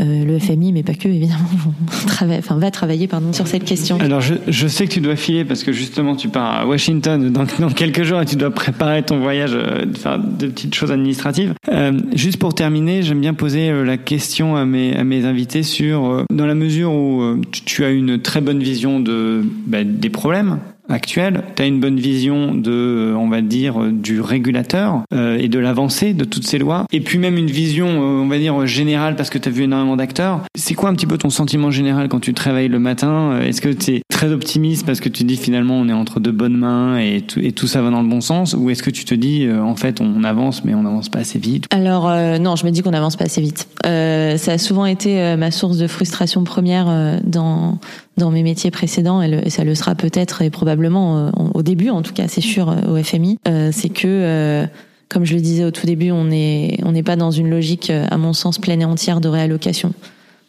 le FMI, mais pas que, évidemment, travaille, enfin, va travailler pardon, sur cette question. Alors, je, je sais que tu dois filer parce que justement, tu pars à Washington dans, dans quelques jours et tu dois préparer ton voyage, euh, faire de petites choses administratives. Euh, juste pour terminer, j'aime bien poser euh, la question à mes, à mes invités sur, dans la mesure où tu as une très bonne vision de, bah, des problèmes actuelle, tu as une bonne vision de, on va dire, du régulateur euh, et de l'avancée de toutes ces lois, et puis même une vision, euh, on va dire, générale parce que tu as vu énormément d'acteurs. C'est quoi un petit peu ton sentiment général quand tu te réveilles le matin Est-ce que tu es très optimiste parce que tu dis finalement on est entre de bonnes mains et tout, et tout ça va dans le bon sens, ou est-ce que tu te dis euh, en fait on avance mais on n'avance pas assez vite? Alors non, je me dis qu'on avance pas assez vite. ça a souvent été ma source de frustration première dans dans mes métiers précédents, et, ça le sera peut-être et probablement euh, au début, en tout cas, c'est sûr, euh, au FMI, euh, c'est que comme je le disais au tout début, on n'est pas dans une logique, à mon sens, pleine et entière de réallocation.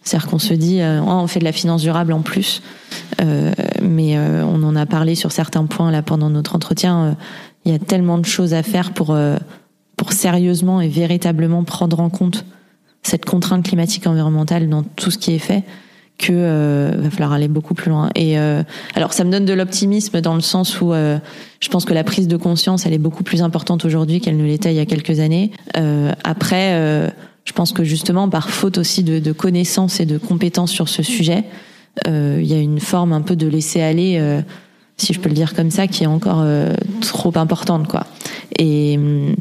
C'est-à-dire qu'on se dit, oh, on fait de la finance durable en plus, mais on en a parlé sur certains points là pendant notre entretien. Il y a tellement de choses à faire pour pour sérieusement et véritablement prendre en compte cette contrainte climatique environnementale dans tout ce qui est fait que euh, va falloir aller beaucoup plus loin. Et euh, alors ça me donne de l'optimisme dans le sens où euh, je pense que la prise de conscience elle est beaucoup plus importante aujourd'hui qu'elle ne l'était il y a quelques années. Euh, après, euh, je pense que justement par faute aussi de, de connaissances et de compétences sur ce sujet, il y a une forme un peu de laisser aller, si je peux le dire comme ça, qui est encore trop importante quoi. Et hum,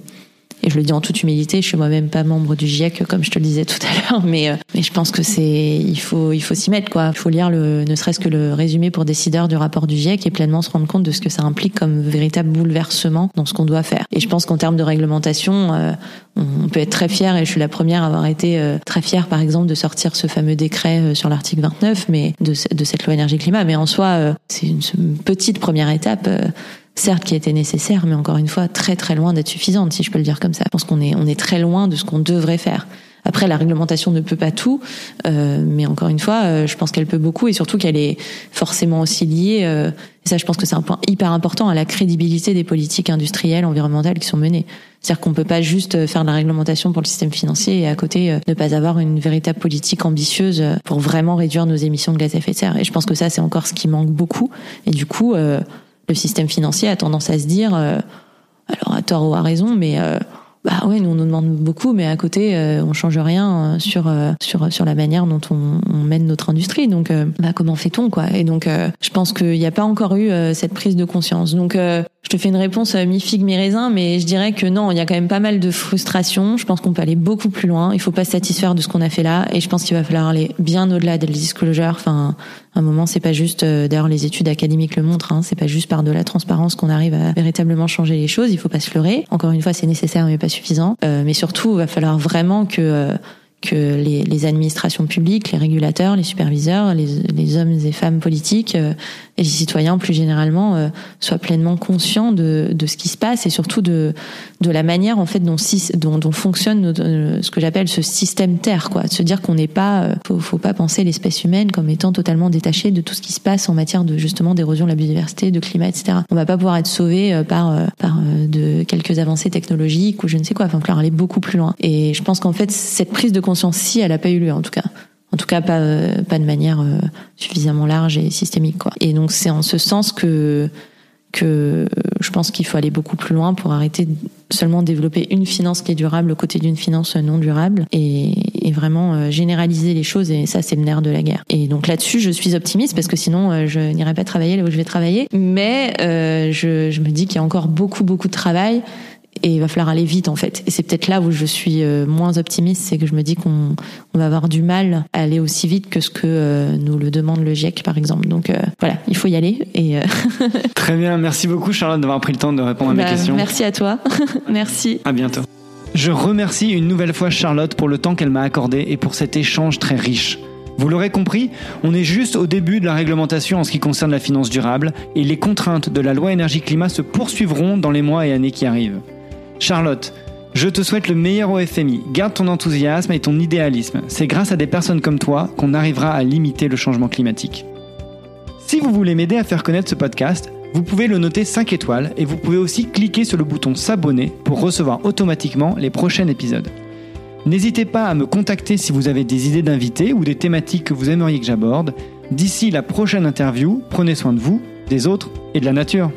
et je le dis en toute humilité, je suis moi-même pas membre du GIEC comme je te le disais tout à l'heure, mais euh, mais je pense que c'est il faut il faut s'y mettre quoi. Il faut lire le ne serait-ce que le résumé pour décideurs du rapport du GIEC et pleinement se rendre compte de ce que ça implique comme véritable bouleversement dans ce qu'on doit faire. Et je pense qu'en termes de réglementation, euh, on peut être très fier et je suis la première à avoir été euh, très fière par exemple de sortir ce fameux décret sur l'article 29 mais de, de cette loi énergie climat mais en soi c'est une, une petite première étape certes qui était nécessaire, mais encore une fois très très loin d'être suffisante, si je peux le dire comme ça. Je pense qu'on est on est très loin de ce qu'on devrait faire. Après, la réglementation ne peut pas tout, euh, mais encore une fois, euh, je pense qu'elle peut beaucoup et surtout qu'elle est forcément aussi liée. Euh, et ça, je pense que c'est un point hyper important à la crédibilité des politiques industrielles, environnementales qui sont menées. C'est-à-dire qu'on peut pas juste faire de la réglementation pour le système financier et à côté ne pas avoir une véritable politique ambitieuse pour vraiment réduire nos émissions de gaz à effet de serre. Et je pense que ça, c'est encore ce qui manque beaucoup. Et du coup, le système financier a tendance à se dire, euh, alors à tort ou à raison, mais euh, bah ouais, nous on nous demande beaucoup, mais à côté euh, on change rien sur sur sur la manière dont on, on mène notre industrie. Donc bah comment fait-on quoi? Et donc je pense qu'il n'y a pas encore eu cette prise de conscience. Donc je te fais une réponse mi figue mi raisin, mais je dirais que non, il y a quand même pas mal de frustration. Je pense qu'on peut aller beaucoup plus loin. Il faut pas se satisfaire de ce qu'on a fait là, et je pense qu'il va falloir aller bien au-delà des disclosures. Enfin, à un moment, c'est pas juste. Euh, d'ailleurs, les études académiques le montrent. Hein, c'est pas juste par de la transparence qu'on arrive à véritablement changer les choses. Il faut pas se leurrer. Encore une fois, c'est nécessaire mais pas suffisant. Euh, mais surtout, il va falloir vraiment que euh, que les, les, administrations publiques, les régulateurs, les superviseurs, les, les hommes et femmes politiques euh, et les citoyens plus généralement euh, soient pleinement conscients de, de, ce qui se passe et surtout de, de la manière en fait dont, dont, dont fonctionne euh, ce que j'appelle ce système Terre, quoi. De se dire qu'on n'est pas, faut, faut pas penser l'espèce humaine comme étant totalement détachée de tout ce qui se passe en matière de justement d'érosion de la biodiversité, de climat, etc. On va pas pouvoir être sauvé par par de quelques avancées technologiques ou je ne sais quoi. Enfin, il falloir aller beaucoup plus loin. Et je pense qu'en fait cette prise de conscience si elle n'a pas eu lieu en tout cas. En tout cas, pas, euh, pas de manière euh, suffisamment large et systémique. Quoi. Et donc c'est en ce sens que, que je pense qu'il faut aller beaucoup plus loin pour arrêter de seulement développer une finance qui est durable aux côtés d'une finance non durable et, vraiment euh, généraliser les choses et ça c'est le nerf de la guerre. Et donc là-dessus je suis optimiste parce que sinon je n'irai pas travailler là où je vais travailler mais je, je me dis qu'il y a encore beaucoup beaucoup de travail et il va falloir aller vite en fait. Et c'est peut-être là où je suis euh, moins optimiste, c'est que je me dis qu'on on va avoir du mal à aller aussi vite que ce que euh, nous le demande le GIEC par exemple. Donc euh, voilà, il faut y aller. Et Très bien, merci beaucoup Charlotte d'avoir pris le temps de répondre à mes bah, questions. Merci à toi. merci. À bientôt. Je remercie une nouvelle fois Charlotte pour le temps qu'elle m'a accordé et pour cet échange très riche. Vous l'aurez compris, on est juste au début de la réglementation en ce qui concerne la finance durable et les contraintes de la loi énergie-climat se poursuivront dans les mois et années qui arrivent. Charlotte, je te souhaite le meilleur au FMI. Garde ton enthousiasme et ton idéalisme. C'est grâce à des personnes comme toi qu'on arrivera à limiter le changement climatique. Si vous voulez m'aider à faire connaître ce podcast, vous pouvez le noter 5 étoiles et vous pouvez aussi cliquer sur le bouton s'abonner pour recevoir automatiquement les prochains épisodes. N'hésitez pas à me contacter si vous avez des idées d'invités ou des thématiques que vous aimeriez que j'aborde. D'ici la prochaine interview, prenez soin de vous, des autres et de la nature.